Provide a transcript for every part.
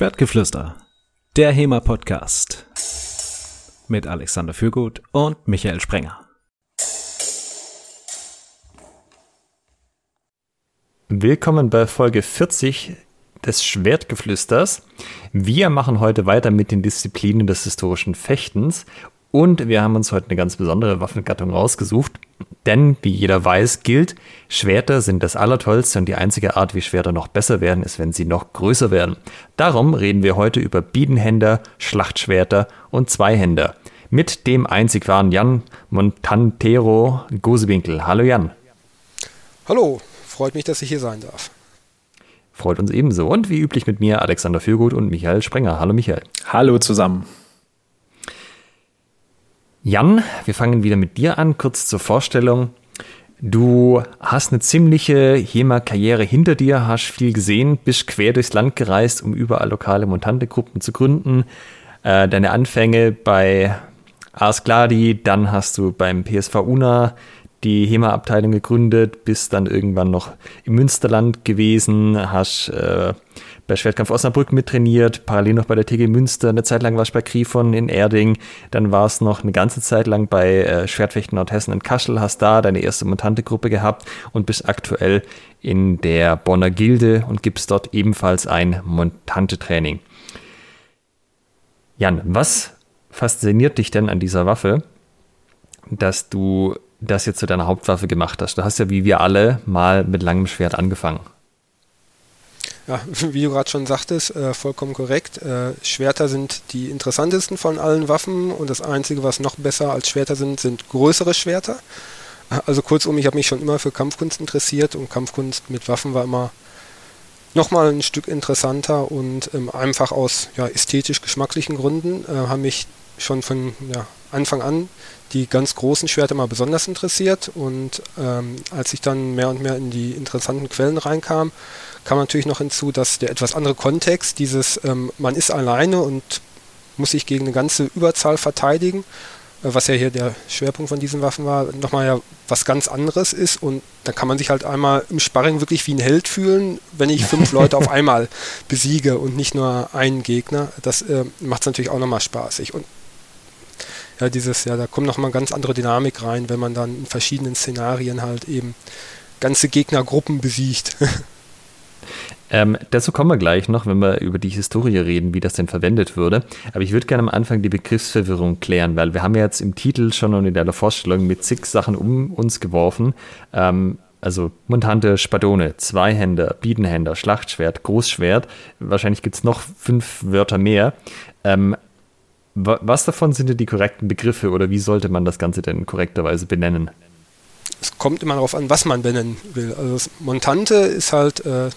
Schwertgeflüster, der HEMA-Podcast mit Alexander Fürgut und Michael Sprenger. Willkommen bei Folge 40 des Schwertgeflüsters. Wir machen heute weiter mit den Disziplinen des historischen Fechtens und wir haben uns heute eine ganz besondere Waffengattung rausgesucht. Denn, wie jeder weiß, gilt, Schwerter sind das Allertollste und die einzige Art, wie Schwerter noch besser werden, ist, wenn sie noch größer werden. Darum reden wir heute über Biedenhänder, Schlachtschwerter und Zweihänder. Mit dem einzig wahren Jan Montantero Gosewinkel. Hallo Jan. Hallo, freut mich, dass ich hier sein darf. Freut uns ebenso. Und wie üblich mit mir Alexander Fürgut und Michael Sprenger. Hallo Michael. Hallo zusammen. Jan, wir fangen wieder mit dir an. Kurz zur Vorstellung. Du hast eine ziemliche HEMA-Karriere hinter dir, hast viel gesehen, bist quer durchs Land gereist, um überall lokale Montante-Gruppen zu gründen. Äh, deine Anfänge bei Ars Gladi, dann hast du beim PSV Una die HEMA-Abteilung gegründet, bist dann irgendwann noch im Münsterland gewesen, hast äh, bei Schwertkampf Osnabrück mittrainiert, parallel noch bei der TG Münster, eine Zeit lang warst du bei Grifon in Erding, dann warst noch eine ganze Zeit lang bei äh, Schwertfechten Nordhessen in Kaschel, hast da deine erste Montante-Gruppe gehabt und bist aktuell in der Bonner Gilde und gibst dort ebenfalls ein Montante-Training. Jan, was fasziniert dich denn an dieser Waffe, dass du das jetzt zu deiner Hauptwaffe gemacht hast? Du hast ja wie wir alle mal mit langem Schwert angefangen. Ja, wie du gerade schon sagtest, äh, vollkommen korrekt. Äh, Schwerter sind die interessantesten von allen Waffen und das Einzige, was noch besser als Schwerter sind, sind größere Schwerter. Also kurzum, ich habe mich schon immer für Kampfkunst interessiert und Kampfkunst mit Waffen war immer nochmal ein Stück interessanter und ähm, einfach aus ja, ästhetisch-geschmacklichen Gründen äh, haben mich schon von ja, Anfang an die ganz großen Schwerter mal besonders interessiert und ähm, als ich dann mehr und mehr in die interessanten Quellen reinkam, kam natürlich noch hinzu, dass der etwas andere Kontext, dieses ähm, man ist alleine und muss sich gegen eine ganze Überzahl verteidigen, äh, was ja hier der Schwerpunkt von diesen Waffen war, nochmal ja was ganz anderes ist und dann kann man sich halt einmal im Sparring wirklich wie ein Held fühlen, wenn ich fünf Leute auf einmal besiege und nicht nur einen Gegner. Das äh, macht es natürlich auch nochmal spaßig und ja, dieses, ja, da kommt nochmal ganz andere Dynamik rein, wenn man dann in verschiedenen Szenarien halt eben ganze Gegnergruppen besiegt. Ähm, dazu kommen wir gleich noch, wenn wir über die Historie reden, wie das denn verwendet würde. Aber ich würde gerne am Anfang die Begriffsverwirrung klären, weil wir haben ja jetzt im Titel schon und in der Vorstellung mit zig Sachen um uns geworfen. Ähm, also Montante, Spadone, Zweihänder, Biedenhänder, Schlachtschwert, Großschwert. Wahrscheinlich gibt es noch fünf Wörter mehr. Ähm, was davon sind denn die korrekten Begriffe oder wie sollte man das Ganze denn korrekterweise benennen? Es kommt immer darauf an, was man benennen will. Also Montante ist halt äh,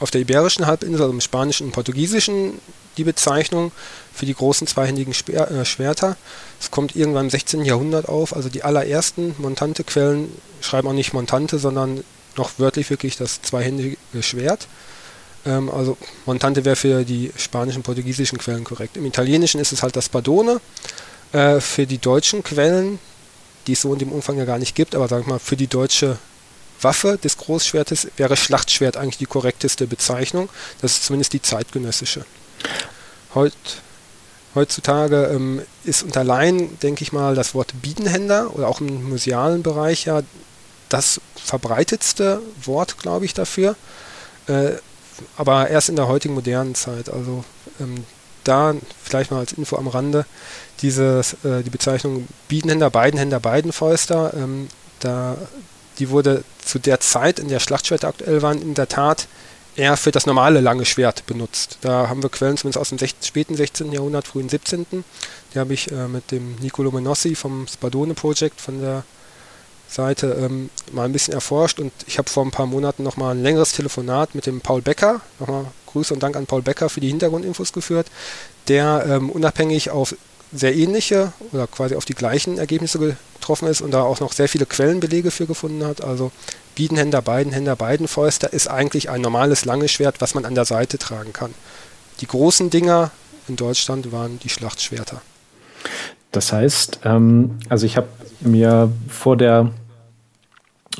auf der Iberischen Halbinsel, also im Spanischen und Portugiesischen, die Bezeichnung für die großen zweihändigen Speer, äh, Schwerter. Es kommt irgendwann im 16. Jahrhundert auf. Also die allerersten Montante-Quellen schreiben auch nicht Montante, sondern noch wörtlich wirklich das zweihändige Schwert. Ähm, also Montante wäre für die spanischen, portugiesischen Quellen korrekt. Im Italienischen ist es halt das Spadone. Äh, für die deutschen Quellen, die es so in dem Umfang ja gar nicht gibt, aber sagen wir mal, für die deutsche Waffe des Großschwertes wäre Schlachtschwert eigentlich die korrekteste Bezeichnung. Das ist zumindest die zeitgenössische. Heut, heutzutage ähm, ist unter Laien, denke ich mal, das Wort Biedenhänder oder auch im musealen Bereich ja das verbreitetste Wort, glaube ich, dafür. Äh, aber erst in der heutigen modernen Zeit. Also ähm, da vielleicht mal als Info am Rande, dieses, äh, die Bezeichnung Biedenhänder, Beidenhänder, Beidenfäuster, ähm, da, die wurde zu der Zeit, in der Schlachtschwerter aktuell waren, in der Tat eher für das normale lange Schwert benutzt. Da haben wir Quellen zumindest aus dem 16, späten 16. Jahrhundert, frühen 17. Die habe ich äh, mit dem Nicolo Menossi vom Spadone Project von der Seite ähm, mal ein bisschen erforscht und ich habe vor ein paar Monaten nochmal ein längeres Telefonat mit dem Paul Becker, nochmal Grüße und Dank an Paul Becker für die Hintergrundinfos geführt, der ähm, unabhängig auf sehr ähnliche oder quasi auf die gleichen Ergebnisse getroffen ist und da auch noch sehr viele Quellenbelege für gefunden hat. Also Biedenhänder, Beidenhänder, Beidenfäuster ist eigentlich ein normales langes Schwert, was man an der Seite tragen kann. Die großen Dinger in Deutschland waren die Schlachtschwerter. Das heißt, ähm, also ich habe mir vor der,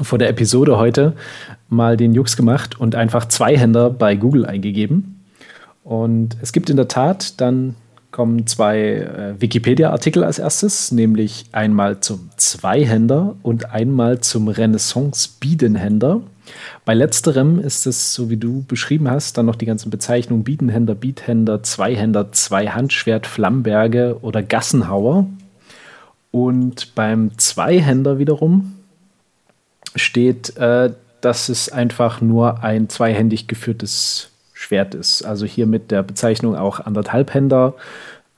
vor der Episode heute mal den Jux gemacht und einfach Zweihänder bei Google eingegeben Und es gibt in der Tat dann kommen zwei äh, Wikipedia-Artikel als erstes, nämlich einmal zum Zweihänder und einmal zum Renaissance-Biedenhänder. Bei letzterem ist es, so wie du beschrieben hast, dann noch die ganzen Bezeichnungen Biedenhänder, Biethänder, Zweihänder, Zweihandschwert, Flammberge oder Gassenhauer. Und beim Zweihänder wiederum steht, äh, dass es einfach nur ein zweihändig geführtes Schwert ist. Also hier mit der Bezeichnung auch anderthalbhänder,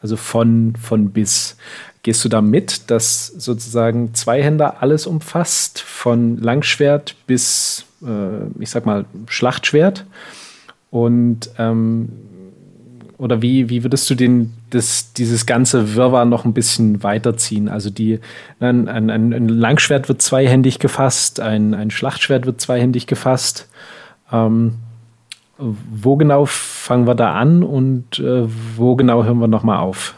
also von, von bis. Gehst du da mit, dass sozusagen Zweihänder alles umfasst, von Langschwert bis, äh, ich sag mal, Schlachtschwert? Und ähm, oder wie, wie würdest du den, das, dieses ganze Wirrwarr noch ein bisschen weiterziehen? Also die, ein, ein, ein Langschwert wird zweihändig gefasst, ein, ein Schlachtschwert wird zweihändig gefasst. Ähm, wo genau fangen wir da an und äh, wo genau hören wir nochmal auf?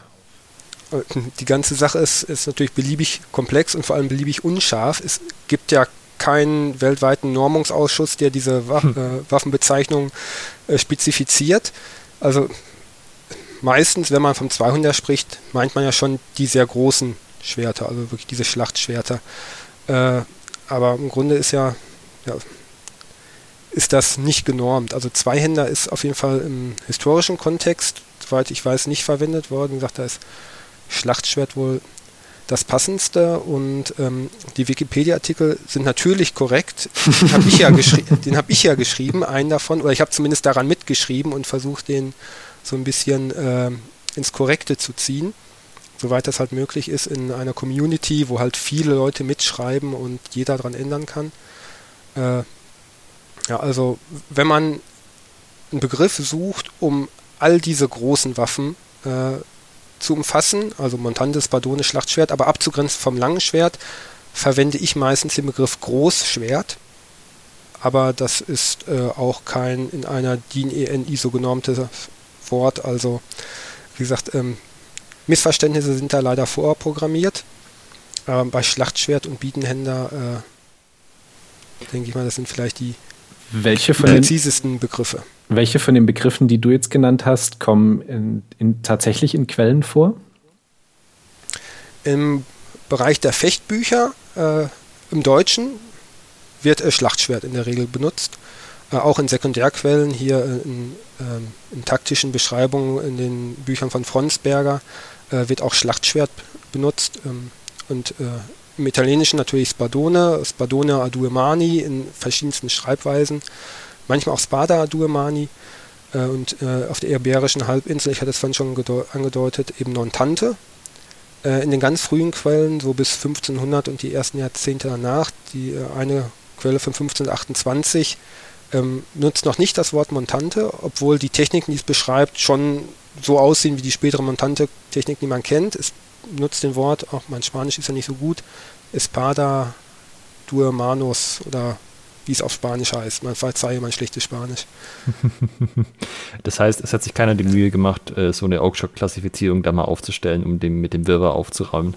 Die ganze Sache ist, ist natürlich beliebig komplex und vor allem beliebig unscharf. Es gibt ja keinen weltweiten Normungsausschuss, der diese Wa hm. äh, Waffenbezeichnung äh, spezifiziert. Also meistens, wenn man vom 200 spricht, meint man ja schon die sehr großen Schwerter, also wirklich diese Schlachtschwerter. Äh, aber im Grunde ist ja, ja, ist das nicht genormt. Also Zweihänder ist auf jeden Fall im historischen Kontext, soweit ich weiß, nicht verwendet worden. Wie gesagt, da ist Schlachtschwert wohl das passendste und ähm, die Wikipedia-Artikel sind natürlich korrekt. Den habe ich, ja hab ich ja geschrieben, einen davon, oder ich habe zumindest daran mitgeschrieben und versucht, den so ein bisschen äh, ins Korrekte zu ziehen, soweit das halt möglich ist in einer Community, wo halt viele Leute mitschreiben und jeder daran ändern kann. Äh, ja, also wenn man einen Begriff sucht, um all diese großen Waffen äh, zu umfassen, also Montantes, Bardone, Schlachtschwert, aber abzugrenzen vom langen Schwert, verwende ich meistens den Begriff Großschwert. Aber das ist äh, auch kein in einer DIN EN ISO genormtes Wort. Also, wie gesagt, ähm, Missverständnisse sind da leider vorprogrammiert. Ähm, bei Schlachtschwert und Bietenhänder äh, denke ich mal, das sind vielleicht die welche von präzisesten den, Begriffe. Welche von den Begriffen, die du jetzt genannt hast, kommen in, in, tatsächlich in Quellen vor? Im Bereich der Fechtbücher äh, im Deutschen wird äh, Schlachtschwert in der Regel benutzt. Äh, auch in Sekundärquellen, hier äh, in, ähm, in, taktischen Beschreibungen in den Büchern von Fronsberger äh, wird auch Schlachtschwert benutzt. Ähm, und im Italienischen natürlich Spadone, Spadone a due mani in verschiedensten Schreibweisen, manchmal auch Spada a due mani und auf der Iberischen Halbinsel, ich hatte es vorhin schon angedeutet, eben Nontante. in den ganz frühen Quellen, so bis 1500 und die ersten Jahrzehnte danach, die eine Quelle von 1528 ähm, nutzt noch nicht das Wort Montante, obwohl die Techniken, die es beschreibt, schon so aussehen wie die spätere Montante-Technik, die man kennt. Es nutzt den Wort, auch mein Spanisch ist ja nicht so gut, Espada Duermanos oder wie es auf Spanisch heißt. Man verzeihe mein schlechtes Spanisch. das heißt, es hat sich keiner die Mühe gemacht, äh, so eine Oakshock-Klassifizierung da mal aufzustellen, um dem, mit dem Wirrwarr aufzuräumen.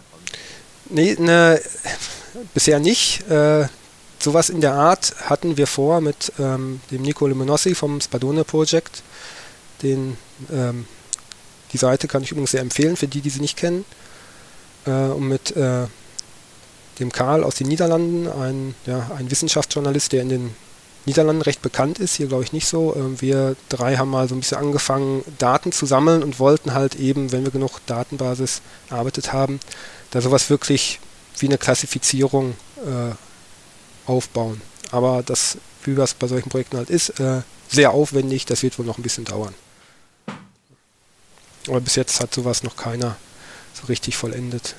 Nee, ne, bisher nicht. Äh, sowas in der Art hatten wir vor mit ähm, dem Nico Limonossi vom Spadone Project. Den, ähm, die Seite kann ich übrigens sehr empfehlen für die, die sie nicht kennen. Äh, und mit äh, dem Karl aus den Niederlanden, ein, ja, ein Wissenschaftsjournalist, der in den Niederlanden recht bekannt ist, hier glaube ich nicht so. Äh, wir drei haben mal so ein bisschen angefangen, Daten zu sammeln und wollten halt eben, wenn wir genug Datenbasis erarbeitet haben, da sowas wirklich wie eine Klassifizierung äh, aufbauen. Aber das, wie das bei solchen Projekten halt ist, äh, sehr aufwendig, das wird wohl noch ein bisschen dauern. Aber bis jetzt hat sowas noch keiner so richtig vollendet.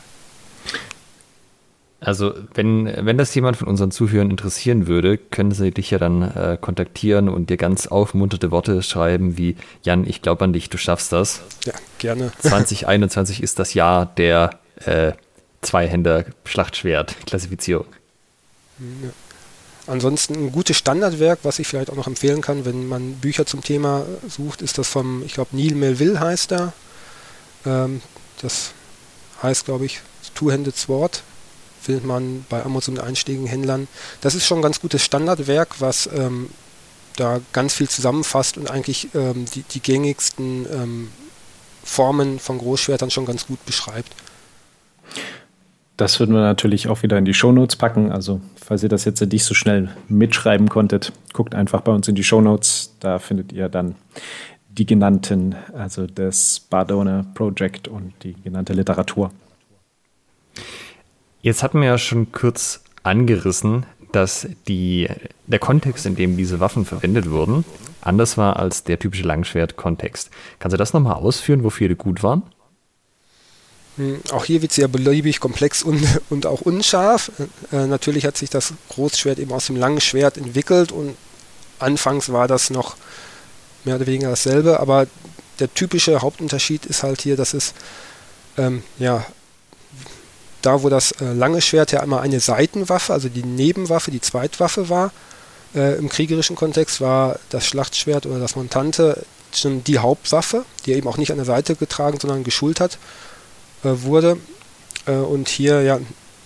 Also, wenn, wenn das jemand von unseren Zuhörern interessieren würde, können sie dich ja dann äh, kontaktieren und dir ganz aufmunterte Worte schreiben wie: Jan, ich glaube an dich, du schaffst das. Ja, gerne. 2021 ist das Jahr der äh, Zweihänder-Schlachtschwert-Klassifizierung. Ja. Ansonsten ein gutes Standardwerk, was ich vielleicht auch noch empfehlen kann, wenn man Bücher zum Thema sucht, ist das vom, ich glaube, Neil Melville heißt er. Ähm, das heißt, glaube ich, Two-Handed Sword. Findet man bei Amazon einschlägigen Händlern. Das ist schon ein ganz gutes Standardwerk, was ähm, da ganz viel zusammenfasst und eigentlich ähm, die, die gängigsten ähm, Formen von Großschwertern schon ganz gut beschreibt. Das würden wir natürlich auch wieder in die Shownotes packen. Also, falls ihr das jetzt nicht so schnell mitschreiben konntet, guckt einfach bei uns in die Shownotes. Da findet ihr dann die genannten, also das Bardona Project und die genannte Literatur. Jetzt hatten wir ja schon kurz angerissen, dass die, der Kontext, in dem diese Waffen verwendet wurden, anders war als der typische Langschwert-Kontext. Kannst du das nochmal ausführen, wofür die gut waren? Hm, auch hier wird es sehr beliebig, komplex und, und auch unscharf. Äh, natürlich hat sich das Großschwert eben aus dem langen Schwert entwickelt und anfangs war das noch mehr oder weniger dasselbe, aber der typische Hauptunterschied ist halt hier, dass es ähm, ja da, wo das äh, lange Schwert ja immer eine Seitenwaffe, also die Nebenwaffe, die Zweitwaffe war, äh, im kriegerischen Kontext war das Schlachtschwert oder das Montante schon die Hauptwaffe, die eben auch nicht an der Seite getragen, sondern geschultert äh, wurde. Äh, und hier ja,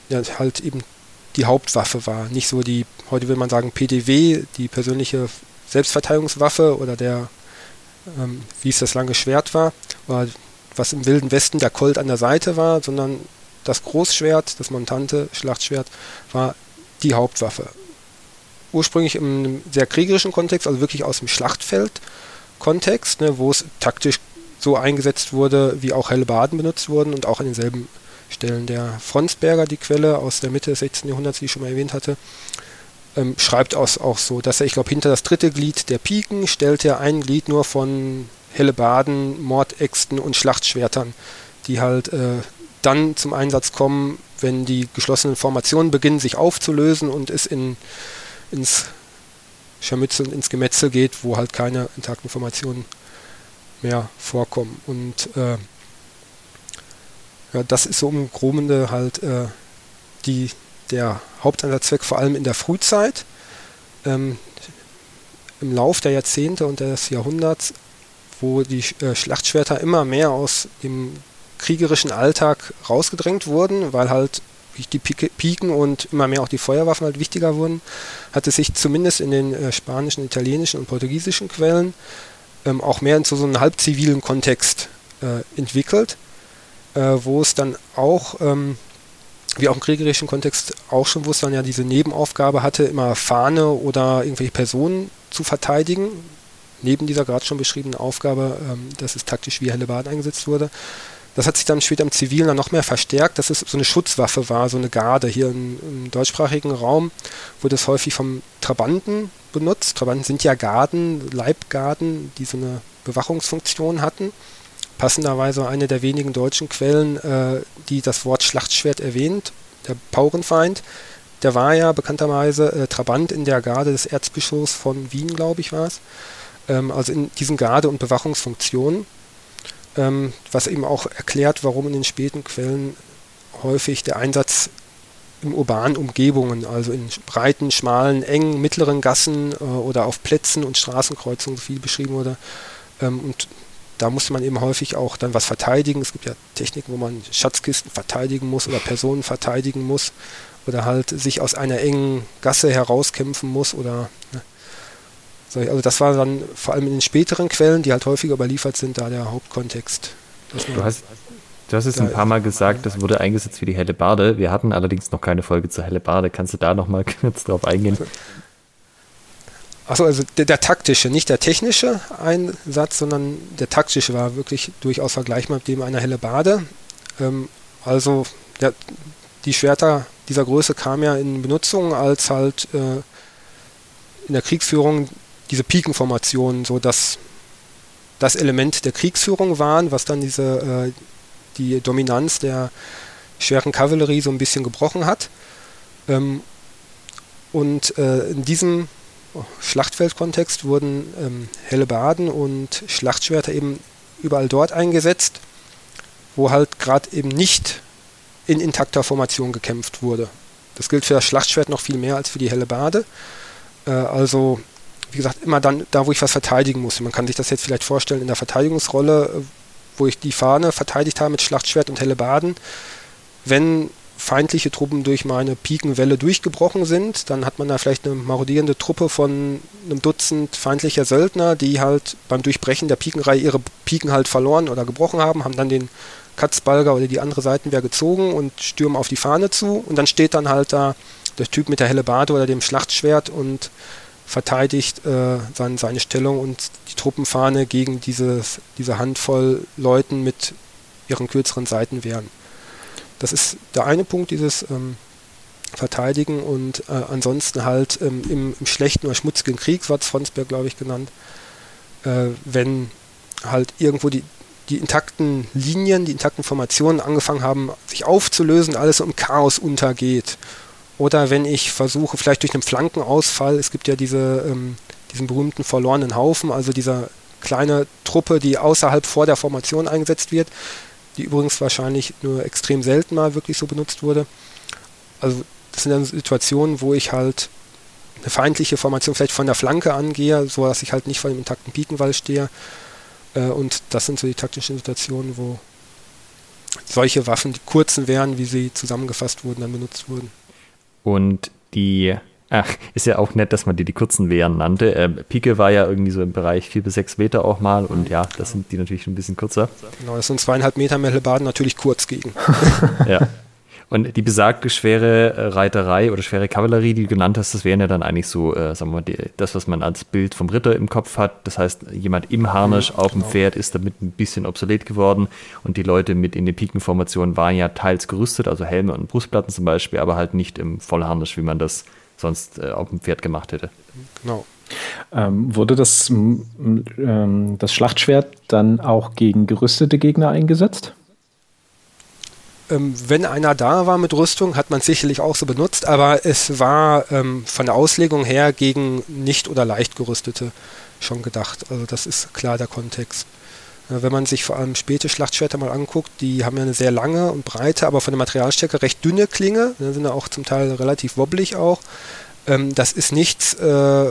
ja halt eben die Hauptwaffe war. Nicht so die, heute will man sagen, PDW, die persönliche Selbstverteidigungswaffe oder der, ähm, wie es das lange Schwert war, oder was im Wilden Westen der Colt an der Seite war, sondern das Großschwert, das Montante Schlachtschwert, war die Hauptwaffe. Ursprünglich im sehr kriegerischen Kontext, also wirklich aus dem Schlachtfeld-Kontext, ne, wo es taktisch so eingesetzt wurde, wie auch helle Baden benutzt wurden und auch an denselben Stellen. Der Fronsberger, die Quelle aus der Mitte des 16. Jahrhunderts, die ich schon mal erwähnt hatte, ähm, schreibt aus, auch so, dass er, ich glaube, hinter das dritte Glied der Piken stellt er ein Glied nur von Hellebaden, Mordäxten und Schlachtschwertern, die halt äh, dann zum Einsatz kommen, wenn die geschlossenen Formationen beginnen, sich aufzulösen und es in, ins Scharmützel und ins Gemetzel geht, wo halt keine intakten Formationen mehr vorkommen. Und äh, ja, das ist so im Grobende halt äh, die, der Haupteinsatzzweck, vor allem in der Frühzeit. Ähm, Im Lauf der Jahrzehnte und des Jahrhunderts, wo die äh, Schlachtschwerter immer mehr aus dem kriegerischen Alltag rausgedrängt wurden, weil halt die Piken und immer mehr auch die Feuerwaffen halt wichtiger wurden, hat es sich zumindest in den äh, spanischen, italienischen und portugiesischen Quellen ähm, auch mehr in so, einen halbzivilen Kontext äh, entwickelt, äh, wo es dann auch, ähm, wie auch im kriegerischen Kontext auch schon, wo es dann ja diese Nebenaufgabe hatte, immer Fahne oder irgendwelche Personen zu verteidigen, neben dieser gerade schon beschriebenen Aufgabe, ähm, dass es taktisch wie Hellebarden eingesetzt wurde, das hat sich dann später im Zivilen dann noch mehr verstärkt, dass es so eine Schutzwaffe war, so eine Garde. Hier im, im deutschsprachigen Raum wurde es häufig vom Trabanten benutzt. Trabanten sind ja Garden, Leibgarden, die so eine Bewachungsfunktion hatten. Passenderweise eine der wenigen deutschen Quellen, äh, die das Wort Schlachtschwert erwähnt, der Paurenfeind. Der war ja bekannterweise äh, Trabant in der Garde des Erzbischofs von Wien, glaube ich, war es. Ähm, also in diesen Garde- und Bewachungsfunktionen ähm, was eben auch erklärt, warum in den späten Quellen häufig der Einsatz in urbanen Umgebungen, also in breiten, schmalen, engen, mittleren Gassen äh, oder auf Plätzen und Straßenkreuzungen so viel beschrieben wurde. Ähm, und da musste man eben häufig auch dann was verteidigen. Es gibt ja Techniken, wo man Schatzkisten verteidigen muss oder Personen verteidigen muss oder halt sich aus einer engen Gasse herauskämpfen muss oder ne, also das war dann vor allem in den späteren Quellen, die halt häufiger überliefert sind, da der Hauptkontext. Du hast, du hast es ein paar Mal gesagt, das wurde eingesetzt für die helle Barde. Wir hatten allerdings noch keine Folge zur helle Barde. Kannst du da nochmal kurz drauf eingehen? Achso, also der, der, taktische, nicht der technische Einsatz, sondern der taktische war wirklich durchaus vergleichbar mit dem einer helle Bade. Ähm, also der, die Schwerter dieser Größe kamen ja in Benutzung als halt äh, in der Kriegsführung diese Pikenformationen so das, das Element der Kriegsführung waren, was dann diese, äh, die Dominanz der schweren Kavallerie so ein bisschen gebrochen hat. Ähm, und äh, in diesem Schlachtfeldkontext wurden ähm, Hellebarden und Schlachtschwerter eben überall dort eingesetzt, wo halt gerade eben nicht in intakter Formation gekämpft wurde. Das gilt für das Schlachtschwert noch viel mehr als für die Hellebarde. Äh, also wie gesagt, immer dann da, wo ich was verteidigen muss. Man kann sich das jetzt vielleicht vorstellen in der Verteidigungsrolle, äh, wo ich die Fahne verteidigt habe mit Schlachtschwert und Hellebarden. Wenn feindliche Truppen durch meine Pikenwelle durchgebrochen sind, dann hat man da vielleicht eine marodierende Truppe von einem Dutzend feindlicher Söldner, die halt beim Durchbrechen der Pikenreihe ihre Piken halt verloren oder gebrochen haben, haben dann den Katzbalger oder die andere Seitenwehr gezogen und stürmen auf die Fahne zu und dann steht dann halt da der Typ mit der Hellebade oder dem Schlachtschwert und verteidigt äh, sein, seine Stellung und die Truppenfahne gegen dieses, diese Handvoll Leuten mit ihren kürzeren Seitenwehren. Das ist der eine Punkt, dieses ähm, Verteidigen und äh, ansonsten halt ähm, im, im, schlechten oder schmutzigen Krieg, so hat es Fronsberg, glaube ich, genannt, äh, wenn halt irgendwo die, die intakten Linien, die intakten Formationen angefangen haben, sich aufzulösen, alles im Chaos untergeht. Oder wenn ich versuche, vielleicht durch einen Flankenausfall, es gibt ja diese, ähm, diesen berühmten verlorenen Haufen, also dieser kleine Truppe, die außerhalb vor der Formation eingesetzt wird, die übrigens wahrscheinlich nur extrem selten mal wirklich so benutzt wurde. Also das sind dann Situationen, wo ich halt eine feindliche Formation vielleicht von der Flanke angehe, so dass ich halt nicht vor dem intakten Pikenwall stehe. Äh, und das sind so die taktischen Situationen, wo solche Waffen, die kurzen wären, wie sie zusammengefasst wurden, dann benutzt wurden. Und die Ach, ist ja auch nett, dass man die die kurzen Wehren nannte. Äh, Pike war ja irgendwie so im Bereich 4 bis 6 Meter auch mal und ja, das sind die natürlich ein bisschen kürzer. Genau, das sind zweieinhalb Meter Mellebaden natürlich kurz gegen. ja. Und die besagte schwere äh, Reiterei oder schwere Kavallerie, die du genannt hast, das wären ja dann eigentlich so, äh, sagen wir mal, die, das, was man als Bild vom Ritter im Kopf hat. Das heißt, jemand im Harnisch mhm, auf dem genau. Pferd ist damit ein bisschen obsolet geworden und die Leute mit in den Pikenformationen waren ja teils gerüstet, also Helme und Brustplatten zum Beispiel, aber halt nicht im Vollharnisch, wie man das sonst äh, auf dem Pferd gemacht hätte. Genau. Ähm, wurde das, ähm, das Schlachtschwert dann auch gegen gerüstete Gegner eingesetzt? Ähm, wenn einer da war mit Rüstung, hat man es sicherlich auch so benutzt, aber es war ähm, von der Auslegung her gegen nicht oder leicht gerüstete schon gedacht. Also das ist klar der Kontext. Äh, wenn man sich vor allem späte Schlachtschwerter mal anguckt, die haben ja eine sehr lange und breite, aber von der Materialstärke recht dünne Klinge, ne, sind ja auch zum Teil relativ wobblig auch. Ähm, das ist nichts, äh,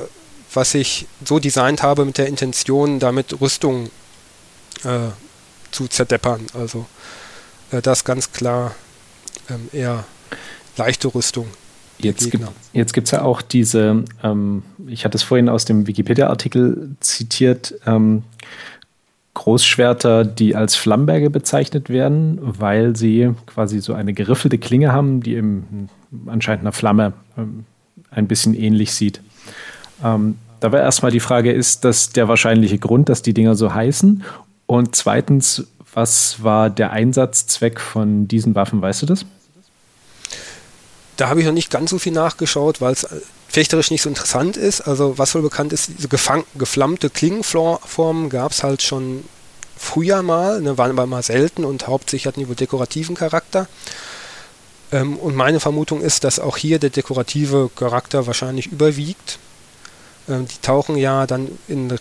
was ich so designt habe mit der Intention, damit Rüstung äh, zu zerdeppern. Also das ganz klar ähm, eher leichte Rüstung. Jetzt gibt es ja auch diese, ähm, ich hatte es vorhin aus dem Wikipedia-Artikel zitiert, ähm, Großschwerter, die als Flamberge bezeichnet werden, weil sie quasi so eine geriffelte Klinge haben, die im, anscheinend einer Flamme ähm, ein bisschen ähnlich sieht. Ähm, da war erstmal die Frage, ist das der wahrscheinliche Grund, dass die Dinger so heißen? Und zweitens, was war der Einsatzzweck von diesen Waffen? Weißt du das? Da habe ich noch nicht ganz so viel nachgeschaut, weil es fechterisch nicht so interessant ist. Also was wohl bekannt ist, diese geflammte Klingenformen gab es halt schon früher mal, ne, waren aber mal selten und hauptsächlich hatten die wohl dekorativen Charakter. Ähm, und meine Vermutung ist, dass auch hier der dekorative Charakter wahrscheinlich überwiegt. Ähm, die tauchen ja dann in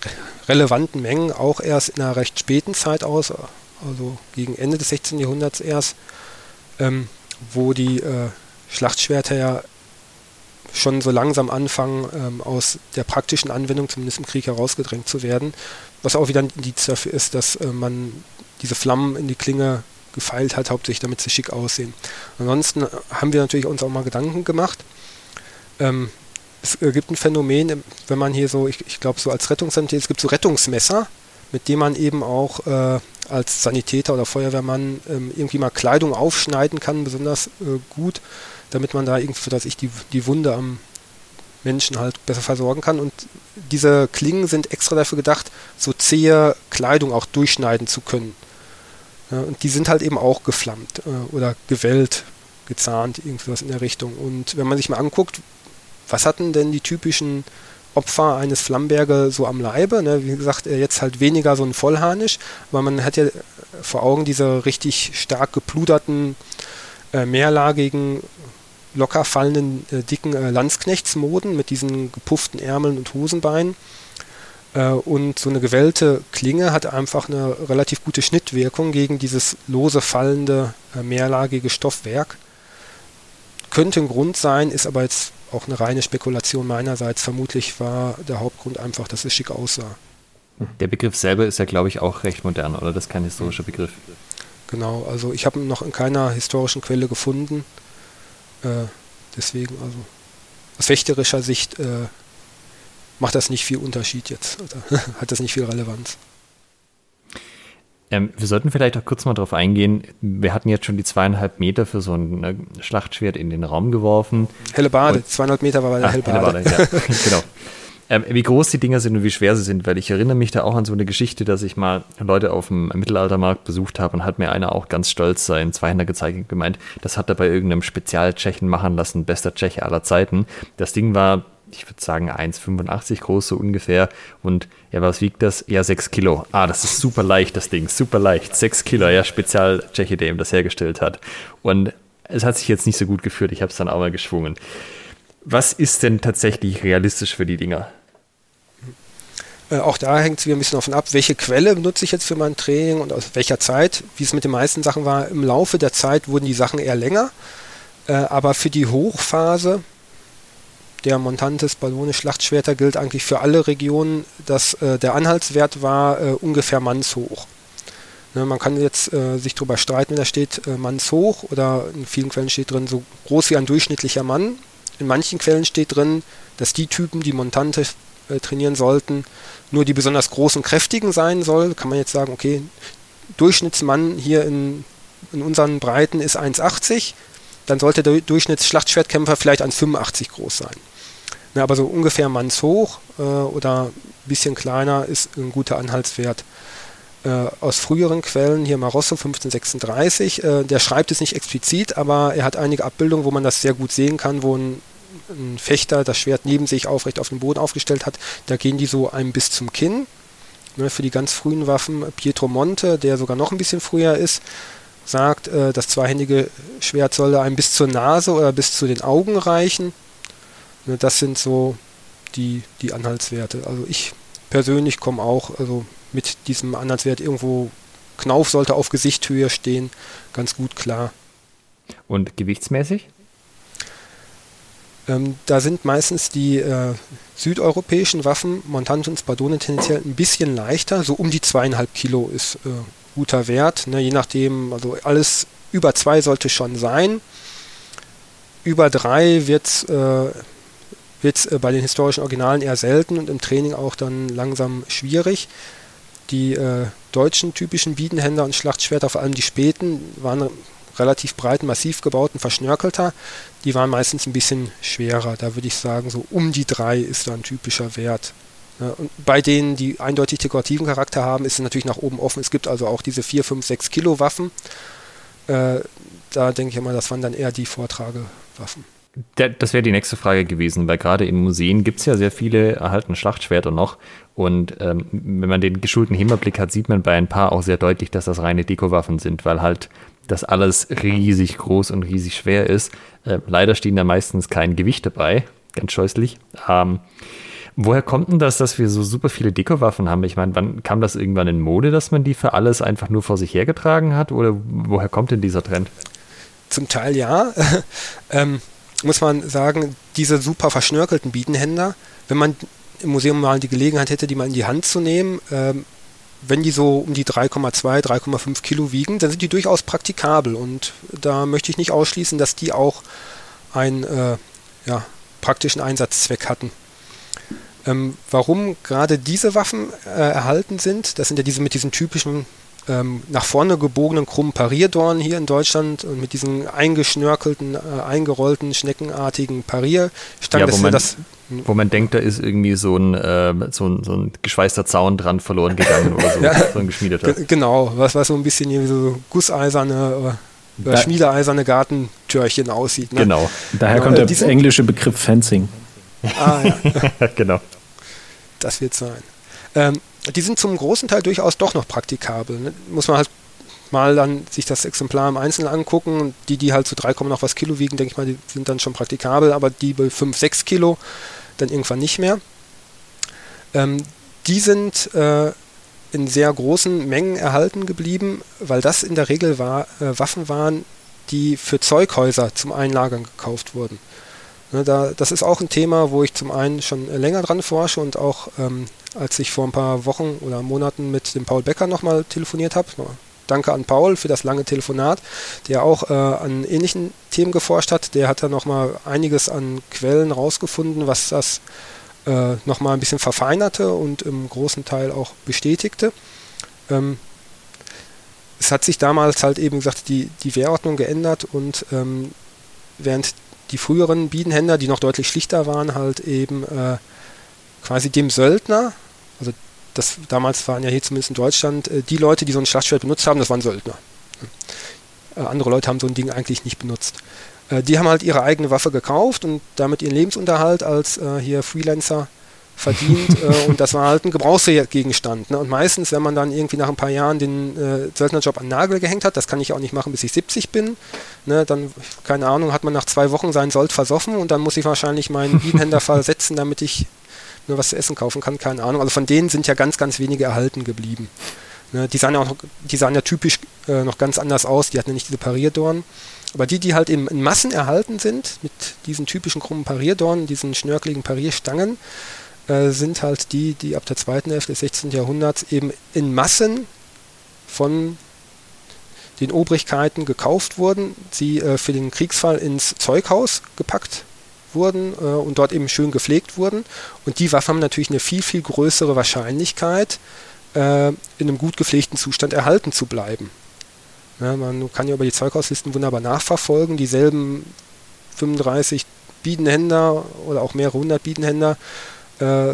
relevanten Mengen auch erst in einer recht späten Zeit aus, also gegen Ende des 16. Jahrhunderts erst, ähm, wo die äh, Schlachtschwerter ja schon so langsam anfangen, ähm, aus der praktischen Anwendung, zumindest im Krieg, herausgedrängt zu werden. Was auch wieder ein Indiz dafür ist, dass äh, man diese Flammen in die Klinge gefeilt hat, hauptsächlich damit sie schick aussehen. Ansonsten haben wir natürlich uns auch mal Gedanken gemacht. Ähm, es äh, gibt ein Phänomen, wenn man hier so, ich, ich glaube so als Rettungssanitäter, es gibt so Rettungsmesser, mit denen man eben auch äh, als Sanitäter oder Feuerwehrmann ähm, irgendwie mal Kleidung aufschneiden kann, besonders äh, gut damit man da irgendwie, dass ich die, die Wunde am Menschen halt besser versorgen kann. Und diese Klingen sind extra dafür gedacht, so zähe Kleidung auch durchschneiden zu können. Ja, und die sind halt eben auch geflammt äh, oder gewellt, gezahnt, irgendwas in der Richtung. Und wenn man sich mal anguckt, was hatten denn die typischen Opfer eines Flamberger so am Leibe? Ne? Wie gesagt, jetzt halt weniger so ein Vollharnisch, aber man hat ja vor Augen diese richtig stark gepluderten, äh, mehrlagigen locker fallenden, äh, dicken äh, Landsknechtsmoden mit diesen gepufften Ärmeln und Hosenbeinen. Äh, und so eine gewellte Klinge hat einfach eine relativ gute Schnittwirkung gegen dieses lose fallende, äh, mehrlagige Stoffwerk. Könnte ein Grund sein, ist aber jetzt auch eine reine Spekulation meinerseits. Vermutlich war der Hauptgrund einfach, dass es schick aussah. Der Begriff selber ist ja, glaube ich, auch recht modern, oder? Das ist kein historischer Begriff. Genau, also ich habe ihn noch in keiner historischen Quelle gefunden. Äh, deswegen, also aus fechterischer Sicht äh, macht das nicht viel Unterschied jetzt. Oder hat das nicht viel Relevanz. Ähm, wir sollten vielleicht auch kurz mal darauf eingehen. Wir hatten jetzt schon die zweieinhalb Meter für so ein ne, Schlachtschwert in den Raum geworfen. Helle Bade, zweieinhalb Meter war bei der Hellebade. Hellebade ja, genau. Ähm, wie groß die Dinger sind und wie schwer sie sind, weil ich erinnere mich da auch an so eine Geschichte, dass ich mal Leute auf dem Mittelaltermarkt besucht habe und hat mir einer auch ganz stolz seinen Zweihänder gezeigt und gemeint, das hat er bei irgendeinem Spezialtschechen machen lassen, bester Tscheche aller Zeiten. Das Ding war ich würde sagen 1,85 groß so ungefähr. Und ja, was wiegt das? Ja, 6 Kilo. Ah, das ist super leicht, das Ding, super leicht. 6 Kilo, ja, Spezial Tscheche, der ihm das hergestellt hat. Und es hat sich jetzt nicht so gut geführt, ich habe es dann auch mal geschwungen. Was ist denn tatsächlich realistisch für die Dinger? Äh, auch da hängt es wieder ein bisschen davon ab, welche Quelle benutze ich jetzt für mein Training und aus welcher Zeit. Wie es mit den meisten Sachen war, im Laufe der Zeit wurden die Sachen eher länger. Äh, aber für die Hochphase der Montantes Ballone Schlachtschwerter gilt eigentlich für alle Regionen, dass äh, der Anhaltswert war äh, ungefähr mannshoch. Ne, man kann jetzt äh, sich darüber streiten, wenn da steht mannshoch oder in vielen Quellen steht drin so groß wie ein durchschnittlicher Mann. In manchen Quellen steht drin, dass die Typen, die Montante trainieren sollten, nur die besonders großen, kräftigen sein soll. Kann man jetzt sagen, okay, Durchschnittsmann hier in, in unseren Breiten ist 1,80 dann sollte der Durchschnittsschlachtschwertkämpfer vielleicht 1,85 groß sein. Ja, aber so ungefähr mannshoch äh, oder ein bisschen kleiner ist ein guter Anhaltswert. Äh, aus früheren Quellen, hier Marosso 1536, äh, der schreibt es nicht explizit, aber er hat einige Abbildungen, wo man das sehr gut sehen kann, wo ein, ein Fechter das Schwert neben sich aufrecht auf dem Boden aufgestellt hat. Da gehen die so einem bis zum Kinn. Ne, für die ganz frühen Waffen Pietro Monte, der sogar noch ein bisschen früher ist, sagt, äh, das zweihändige Schwert solle einem bis zur Nase oder bis zu den Augen reichen. Ne, das sind so die, die Anhaltswerte. Also ich persönlich komme auch also mit diesem Anhaltswert irgendwo, Knauf sollte auf Gesichthöhe stehen, ganz gut klar. Und gewichtsmäßig? Ähm, da sind meistens die äh, südeuropäischen Waffen, Montante und Spadone, tendenziell ein bisschen leichter. So um die zweieinhalb Kilo ist äh, guter Wert. Ne, je nachdem, also alles über zwei sollte schon sein. Über drei wird es äh, äh, bei den historischen Originalen eher selten und im Training auch dann langsam schwierig. Die äh, deutschen typischen Biedenhänder und Schlachtschwerter, vor allem die späten, waren relativ breit, massiv gebaut und verschnörkelter. Die waren meistens ein bisschen schwerer. Da würde ich sagen, so um die drei ist da ein typischer Wert. Und bei denen, die eindeutig dekorativen Charakter haben, ist es natürlich nach oben offen. Es gibt also auch diese 4, 5, 6 Kilo Waffen. Äh, da denke ich immer, das waren dann eher die Vortragewaffen. Das wäre die nächste Frage gewesen, weil gerade in Museen gibt es ja sehr viele erhaltene Schlachtschwerter noch. Und ähm, wenn man den geschulten Himmelblick hat, sieht man bei ein paar auch sehr deutlich, dass das reine Dekowaffen sind, weil halt das alles riesig groß und riesig schwer ist. Äh, leider stehen da meistens kein Gewicht dabei, ganz scheußlich. Ähm, Woher kommt denn das, dass wir so super viele Dekowaffen haben? Ich meine, wann kam das irgendwann in Mode, dass man die für alles einfach nur vor sich hergetragen hat? Oder woher kommt denn dieser Trend? Zum Teil ja. ähm, muss man sagen, diese super verschnörkelten Biedenhänder, wenn man im Museum mal die Gelegenheit hätte, die mal in die Hand zu nehmen, ähm, wenn die so um die 3,2, 3,5 Kilo wiegen, dann sind die durchaus praktikabel. Und da möchte ich nicht ausschließen, dass die auch einen äh, ja, praktischen Einsatzzweck hatten. Ähm, warum gerade diese Waffen äh, erhalten sind, das sind ja diese mit diesen typischen ähm, nach vorne gebogenen krummen Parierdornen hier in Deutschland und mit diesen eingeschnörkelten, äh, eingerollten, schneckenartigen Parierstangen. Ja, wo, man, das, wo man denkt, da ist irgendwie so ein, äh, so ein, so ein geschweißter Zaun dran verloren gegangen oder so, ja, so ein geschmiedeter. Genau, was, was so ein bisschen wie so gusseiserne oder schmiedeeiserne Gartentürchen aussieht. Ne? Genau, daher genau, kommt der englische Begriff Fencing. Ah, ja. genau. Das wird sein. Ähm, die sind zum großen Teil durchaus doch noch praktikabel. Ne? Muss man halt mal dann sich das Exemplar im Einzelnen angucken. Die, die halt zu so 3, noch was Kilo wiegen, denke ich mal, die sind dann schon praktikabel, aber die bei 5, 6 Kilo dann irgendwann nicht mehr. Ähm, die sind äh, in sehr großen Mengen erhalten geblieben, weil das in der Regel war, äh, Waffen waren, die für Zeughäuser zum Einlagern gekauft wurden. Ne, da, das ist auch ein Thema, wo ich zum einen schon länger dran forsche und auch ähm, als ich vor ein paar Wochen oder Monaten mit dem Paul Becker nochmal telefoniert habe, danke an Paul für das lange Telefonat, der auch äh, an ähnlichen Themen geforscht hat. Der hat da nochmal einiges an Quellen rausgefunden, was das äh, nochmal ein bisschen verfeinerte und im großen Teil auch bestätigte. Ähm, es hat sich damals halt eben gesagt, die, die Wehrordnung geändert und ähm, während die früheren Bienenhändler, die noch deutlich schlichter waren, halt eben äh, quasi dem Söldner, also das damals waren ja hier zumindest in Deutschland, äh, die Leute, die so ein Schlachtschwert benutzt haben, das waren Söldner. Äh, andere Leute haben so ein Ding eigentlich nicht benutzt. Äh, die haben halt ihre eigene Waffe gekauft und damit ihren Lebensunterhalt als äh, hier Freelancer verdient äh, und das war halt ein Gebrauchsgegenstand. Ne? Und meistens, wenn man dann irgendwie nach ein paar Jahren den äh, Söldnerjob an den Nagel gehängt hat, das kann ich auch nicht machen, bis ich 70 bin, ne? dann, keine Ahnung, hat man nach zwei Wochen seinen Sold versoffen und dann muss ich wahrscheinlich meinen Bienenhändler versetzen, damit ich nur was zu essen kaufen kann, keine Ahnung. Also von denen sind ja ganz, ganz wenige erhalten geblieben. Ne? Die, sahen ja auch, die sahen ja typisch äh, noch ganz anders aus, die hatten ja nicht diese Parierdorn. Aber die, die halt eben in Massen erhalten sind, mit diesen typischen krummen Parierdornen, diesen schnörkeligen Parierstangen, äh, sind halt die, die ab der zweiten Hälfte des 16. Jahrhunderts eben in Massen von den Obrigkeiten gekauft wurden, sie äh, für den Kriegsfall ins Zeughaus gepackt wurden äh, und dort eben schön gepflegt wurden. Und die Waffen haben natürlich eine viel, viel größere Wahrscheinlichkeit, äh, in einem gut gepflegten Zustand erhalten zu bleiben. Ja, man kann ja über die Zeughauslisten wunderbar nachverfolgen. Dieselben 35 Biedenhändler oder auch mehrere hundert Biedenhändler äh,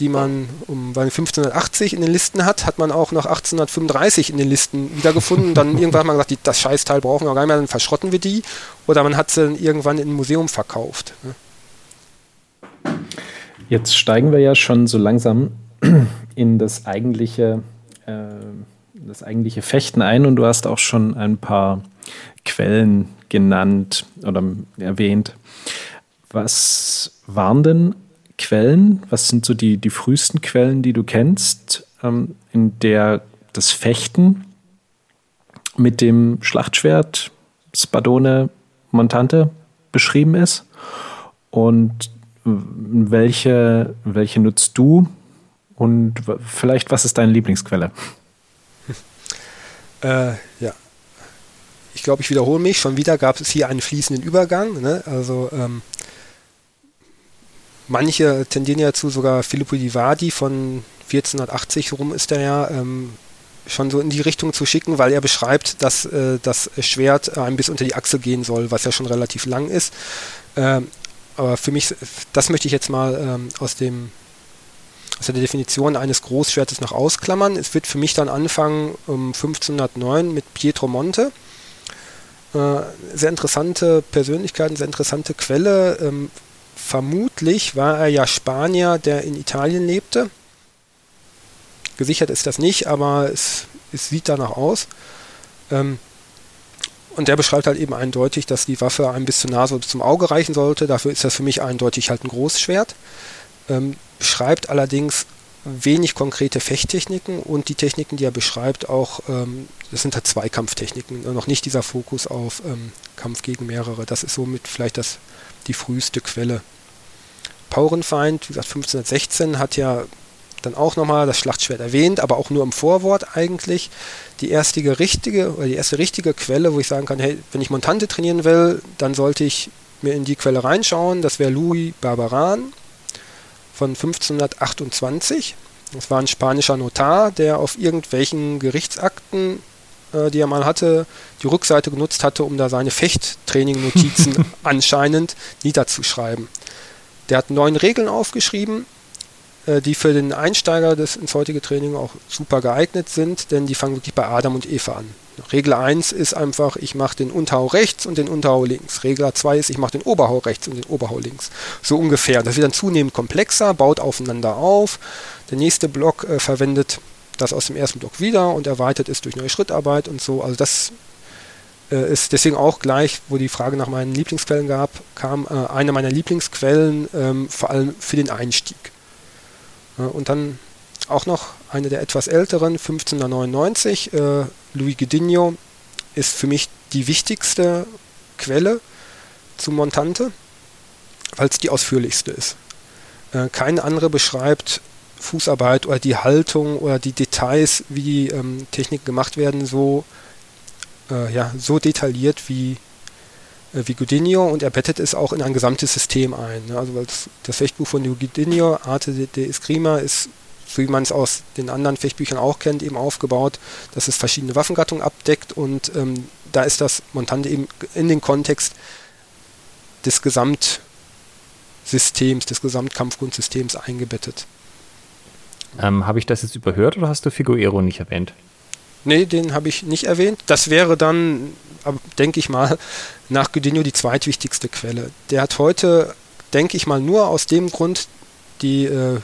die man um 1580 in den Listen hat, hat man auch noch 1835 in den Listen wiedergefunden. Dann irgendwann hat man gesagt, die, das Scheißteil brauchen wir gar nicht mehr, dann verschrotten wir die. Oder man hat sie dann irgendwann in ein Museum verkauft. Ne? Jetzt steigen wir ja schon so langsam in das eigentliche, äh, das eigentliche Fechten ein und du hast auch schon ein paar Quellen genannt oder erwähnt. Was waren denn Quellen? Was sind so die, die frühesten Quellen, die du kennst, ähm, in der das Fechten mit dem Schlachtschwert Spadone Montante beschrieben ist? Und welche, welche nutzt du? Und vielleicht, was ist deine Lieblingsquelle? Äh, ja. Ich glaube, ich wiederhole mich. Schon wieder gab es hier einen fließenden Übergang. Ne? Also ähm, manche tendieren ja zu, sogar Filippo di Vadi von 1480 rum ist er ja, ähm, schon so in die Richtung zu schicken, weil er beschreibt, dass äh, das Schwert einem bis unter die Achsel gehen soll, was ja schon relativ lang ist. Ähm, aber für mich, das möchte ich jetzt mal ähm, aus dem aus der Definition eines Großschwertes noch ausklammern. Es wird für mich dann anfangen um 1509 mit Pietro Monte. Äh, sehr interessante Persönlichkeit, sehr interessante Quelle. Ähm, vermutlich war er ja Spanier, der in Italien lebte. Gesichert ist das nicht, aber es, es sieht danach aus. Ähm, und der beschreibt halt eben eindeutig, dass die Waffe einem bis zur Nase oder zum Auge reichen sollte. Dafür ist das für mich eindeutig halt ein Großschwert. Ähm, beschreibt allerdings wenig konkrete Fechttechniken und die Techniken, die er beschreibt, auch, ähm, das sind halt Zweikampftechniken, noch nicht dieser Fokus auf ähm, Kampf gegen mehrere. Das ist somit vielleicht das die früheste Quelle. Paurenfeind, wie gesagt, 1516 hat ja dann auch nochmal das Schlachtschwert erwähnt, aber auch nur im Vorwort eigentlich. Die erste richtige, oder die erste richtige Quelle, wo ich sagen kann, hey, wenn ich Montante trainieren will, dann sollte ich mir in die Quelle reinschauen. Das wäre Louis Barbaran von 1528. Das war ein spanischer Notar, der auf irgendwelchen Gerichtsakten äh, die er mal hatte, die Rückseite genutzt hatte, um da seine Fechttraining-Notizen anscheinend niederzuschreiben. Der hat neun Regeln aufgeschrieben, äh, die für den Einsteiger des, ins heutige Training auch super geeignet sind, denn die fangen wirklich bei Adam und Eva an. Regel 1 ist einfach, ich mache den Unterhau rechts und den Unterhau links. Regel 2 ist, ich mache den Oberhau rechts und den Oberhau links. So ungefähr. Das wird dann zunehmend komplexer, baut aufeinander auf. Der nächste Block äh, verwendet das aus dem ersten Block wieder und erweitert ist durch neue Schrittarbeit und so. Also das äh, ist deswegen auch gleich, wo die Frage nach meinen Lieblingsquellen gab, kam äh, eine meiner Lieblingsquellen ähm, vor allem für den Einstieg. Ja, und dann auch noch eine der etwas älteren, 1599, äh, Louis Gedinho, ist für mich die wichtigste Quelle zu Montante, weil es die ausführlichste ist. Äh, keine andere beschreibt Fußarbeit oder die Haltung oder die Details, wie die ähm, Techniken gemacht werden, so, äh, ja, so detailliert wie, äh, wie Gudinio und er bettet es auch in ein gesamtes System ein. Ne? Also das, das Fechtbuch von Gudinio, Arte de, de Escrima, ist, so wie man es aus den anderen Fechtbüchern auch kennt, eben aufgebaut, dass es verschiedene Waffengattungen abdeckt und ähm, da ist das Montante eben in den Kontext des Gesamtsystems, des Gesamtkampfkunstsystems eingebettet. Ähm, habe ich das jetzt überhört oder hast du Figuero nicht erwähnt? Nee, den habe ich nicht erwähnt. Das wäre dann, denke ich mal, nach Gudinho die zweitwichtigste Quelle. Der hat heute, denke ich mal, nur aus dem Grund die äh,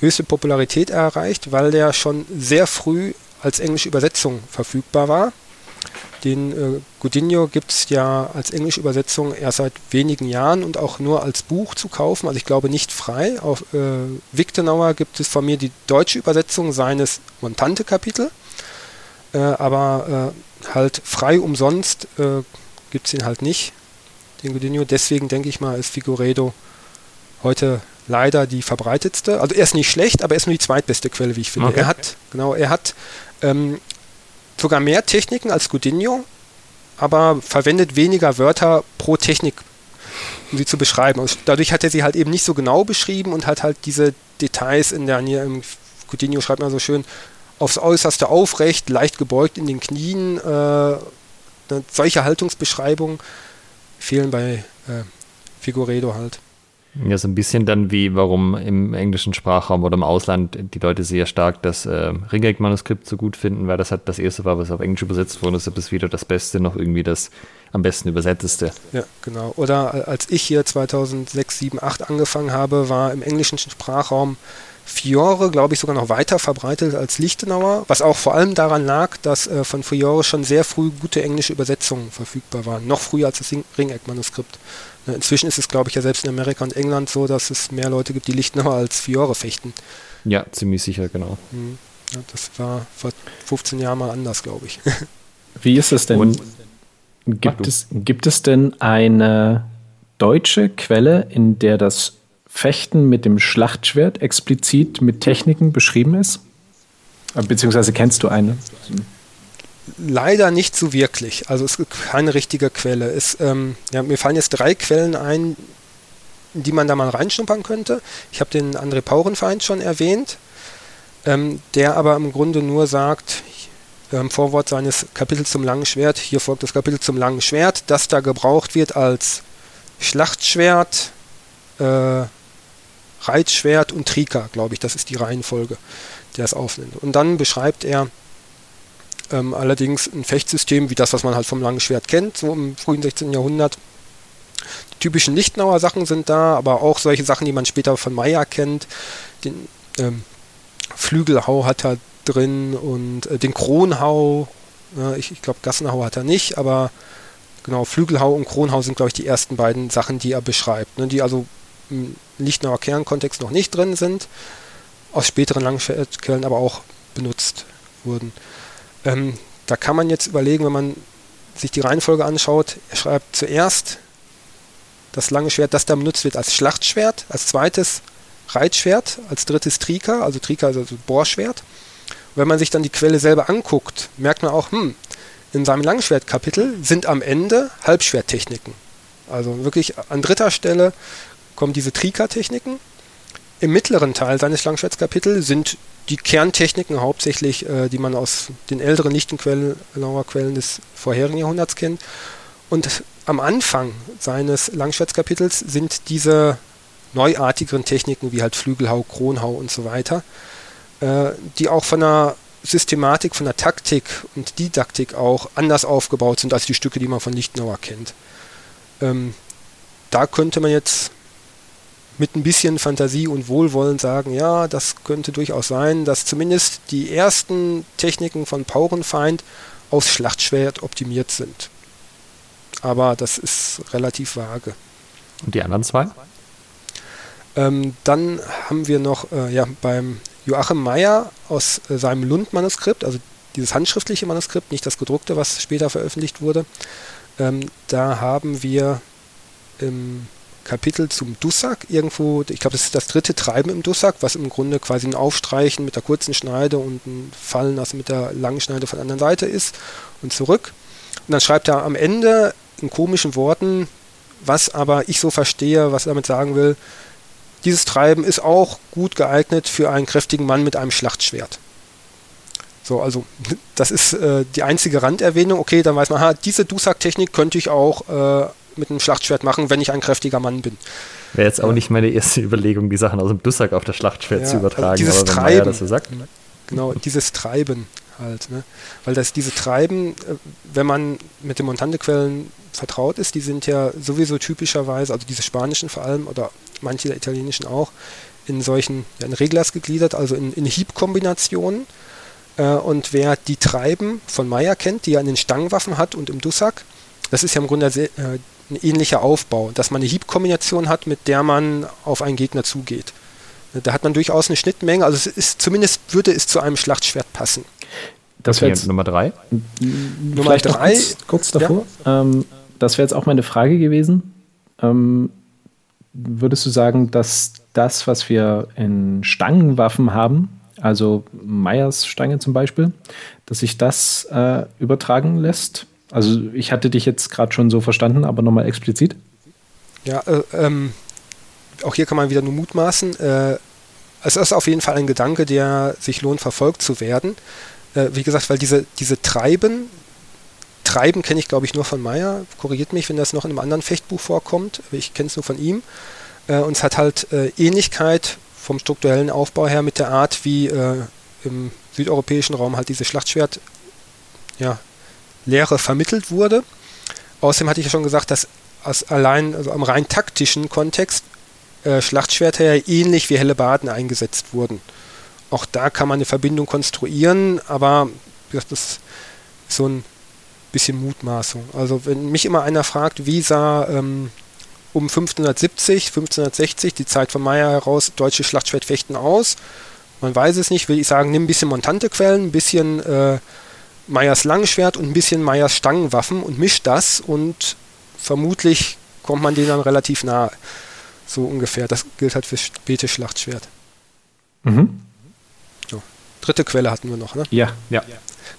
höchste Popularität erreicht, weil der schon sehr früh als englische Übersetzung verfügbar war. Den äh, Godinho gibt es ja als englische Übersetzung erst seit wenigen Jahren und auch nur als Buch zu kaufen. Also ich glaube nicht frei. Auf äh, Wiktenauer gibt es von mir die deutsche Übersetzung seines Montante-Kapitel. Äh, aber äh, halt frei umsonst äh, gibt es ihn halt nicht, den Godinho. Deswegen denke ich mal, ist Figueredo heute leider die verbreitetste. Also er ist nicht schlecht, aber er ist nur die zweitbeste Quelle, wie ich finde. Okay. Er hat, genau, er hat ähm, sogar mehr Techniken als Godinho, aber verwendet weniger Wörter pro Technik, um sie zu beschreiben. Und dadurch hat er sie halt eben nicht so genau beschrieben und hat halt diese Details in der Nähe. Im Coutinho schreibt man so schön, aufs Äußerste aufrecht, leicht gebeugt in den Knien. Äh, solche Haltungsbeschreibungen fehlen bei äh, Figueredo halt. Ja, so ein bisschen dann wie, warum im englischen Sprachraum oder im Ausland die Leute sehr stark das äh, Ringeck-Manuskript so gut finden, weil das halt das erste war, was auf Englisch übersetzt wurde, ist das wieder das Beste, noch irgendwie das am besten übersetzteste. Ja, genau. Oder als ich hier 2006, 7, 8 angefangen habe, war im englischen Sprachraum Fiore, glaube ich, sogar noch weiter verbreitet als Lichtenauer, was auch vor allem daran lag, dass äh, von Fiore schon sehr früh gute englische Übersetzungen verfügbar waren, noch früher als das Ringeck-Manuskript. Ne, inzwischen ist es, glaube ich, ja selbst in Amerika und England so, dass es mehr Leute gibt, die Lichtenauer als Fiore fechten. Ja, ziemlich sicher, genau. Mhm. Ja, das war vor 15 Jahren mal anders, glaube ich. Wie ist es denn? Und, gibt, es, gibt es denn eine deutsche Quelle, in der das Fechten mit dem Schlachtschwert explizit mit Techniken beschrieben ist? Beziehungsweise kennst du eine? leider nicht so wirklich. Also es gibt keine richtige Quelle. Es, ähm, ja, mir fallen jetzt drei Quellen ein, in die man da mal reinschnuppern könnte. Ich habe den André Paurenfeind schon erwähnt, ähm, der aber im Grunde nur sagt, im ähm, Vorwort seines Kapitels zum langen Schwert, hier folgt das Kapitel zum langen Schwert, das da gebraucht wird als Schlachtschwert, äh, Reitschwert und Trika, glaube ich, das ist die Reihenfolge, der es aufnimmt. Und dann beschreibt er ähm, allerdings ein Fechtsystem wie das, was man halt vom langen Schwert kennt, so im frühen 16. Jahrhundert. Die typischen Lichtenauer Sachen sind da, aber auch solche Sachen, die man später von Meyer kennt. Den ähm, Flügelhau hat er drin und äh, den Kronhau. Äh, ich, ich glaube, Gassenhau hat er nicht, aber genau, Flügelhau und Kronhau sind, glaube ich, die ersten beiden Sachen, die er beschreibt. Ne, die also im Lichtenauer Kernkontext noch nicht drin sind, aus späteren Langschwertquellen aber auch benutzt wurden. Ähm, da kann man jetzt überlegen, wenn man sich die Reihenfolge anschaut, er schreibt zuerst das lange Schwert, das da benutzt wird als Schlachtschwert, als zweites Reitschwert, als drittes Trika, also Trika ist also Bohrschwert. Und wenn man sich dann die Quelle selber anguckt, merkt man auch, hm, in seinem Langschwertkapitel sind am Ende Halbschwerttechniken. Also wirklich an dritter Stelle kommen diese Trika-Techniken. Im mittleren Teil seines Langschwertskapitels sind die Kerntechniken hauptsächlich, äh, die man aus den älteren Lichtenquellen Quellen des vorherigen Jahrhunderts kennt. Und am Anfang seines Langschwertskapitels sind diese neuartigeren Techniken wie halt Flügelhau, Kronhau und so weiter, äh, die auch von der Systematik, von der Taktik und Didaktik auch anders aufgebaut sind als die Stücke, die man von Lichtenauer kennt. Ähm, da könnte man jetzt mit ein bisschen Fantasie und Wohlwollen sagen, ja, das könnte durchaus sein, dass zumindest die ersten Techniken von Paurenfeind aus Schlachtschwert optimiert sind. Aber das ist relativ vage. Und die anderen zwei? Ähm, dann haben wir noch äh, ja, beim Joachim Meyer aus äh, seinem Lund-Manuskript, also dieses handschriftliche Manuskript, nicht das gedruckte, was später veröffentlicht wurde. Ähm, da haben wir im Kapitel zum Dussack irgendwo, ich glaube, das ist das dritte Treiben im Dussack, was im Grunde quasi ein Aufstreichen mit der kurzen Schneide und ein Fallen also mit der langen Schneide von der anderen Seite ist und zurück. Und dann schreibt er am Ende in komischen Worten, was aber ich so verstehe, was er damit sagen will, dieses Treiben ist auch gut geeignet für einen kräftigen Mann mit einem Schlachtschwert. So, also das ist äh, die einzige Randerwähnung. Okay, dann weiß man, ha, diese Dusak-Technik könnte ich auch äh, mit einem Schlachtschwert machen, wenn ich ein kräftiger Mann bin. Wäre jetzt auch ja. nicht meine erste Überlegung, die Sachen aus dem Dussack auf das Schlachtschwert ja, zu also übertragen. Also dieses Treiben, das so sagt. Genau, dieses Treiben halt. Ne? Weil das diese Treiben, äh, wenn man mit den Montante-Quellen vertraut ist, die sind ja sowieso typischerweise, also diese spanischen vor allem oder manche der italienischen auch, in solchen, ja, in Reglers gegliedert, also in, in Hiebkombinationen. Äh, und wer die Treiben von Meyer kennt, die er in den Stangenwaffen hat und im Dussack, das ist ja im Grunde sehr, äh, ein ähnlicher Aufbau, dass man eine Hiebkombination hat, mit der man auf einen Gegner zugeht. Da hat man durchaus eine Schnittmenge, also es ist zumindest würde es zu einem Schlachtschwert passen. Das wäre jetzt Nummer drei. Nummer drei, kurz, kurz davor. Ja. Ähm, das wäre jetzt auch meine Frage gewesen. Ähm, würdest du sagen, dass das, was wir in Stangenwaffen haben, also Meyers Stange zum Beispiel, dass sich das äh, übertragen lässt? Also ich hatte dich jetzt gerade schon so verstanden, aber nochmal explizit. Ja, äh, ähm, auch hier kann man wieder nur mutmaßen. Äh, es ist auf jeden Fall ein Gedanke, der sich lohnt, verfolgt zu werden. Äh, wie gesagt, weil diese, diese Treiben, Treiben kenne ich glaube ich nur von Meyer, korrigiert mich, wenn das noch in einem anderen Fechtbuch vorkommt, ich kenne es nur von ihm. Äh, und es hat halt äh, Ähnlichkeit vom strukturellen Aufbau her mit der Art, wie äh, im südeuropäischen Raum halt diese Schlachtschwert ja, Lehre vermittelt wurde. Außerdem hatte ich ja schon gesagt, dass allein, also am rein taktischen Kontext äh, Schlachtschwerter ja ähnlich wie Hellebarden eingesetzt wurden. Auch da kann man eine Verbindung konstruieren, aber das ist so ein bisschen Mutmaßung. Also wenn mich immer einer fragt, wie sah ähm, um 1570, 1560, die Zeit von Meyer heraus, deutsche Schlachtschwertfechten aus, man weiß es nicht, will ich sagen, nimm ein bisschen Montante-Quellen, ein bisschen äh, Meyers Langschwert und ein bisschen Meyers Stangenwaffen und mischt das und vermutlich kommt man denen dann relativ nahe. So ungefähr. Das gilt halt für späte Schlachtschwert. Mhm. So. Dritte Quelle hatten wir noch, ne? Ja, ja.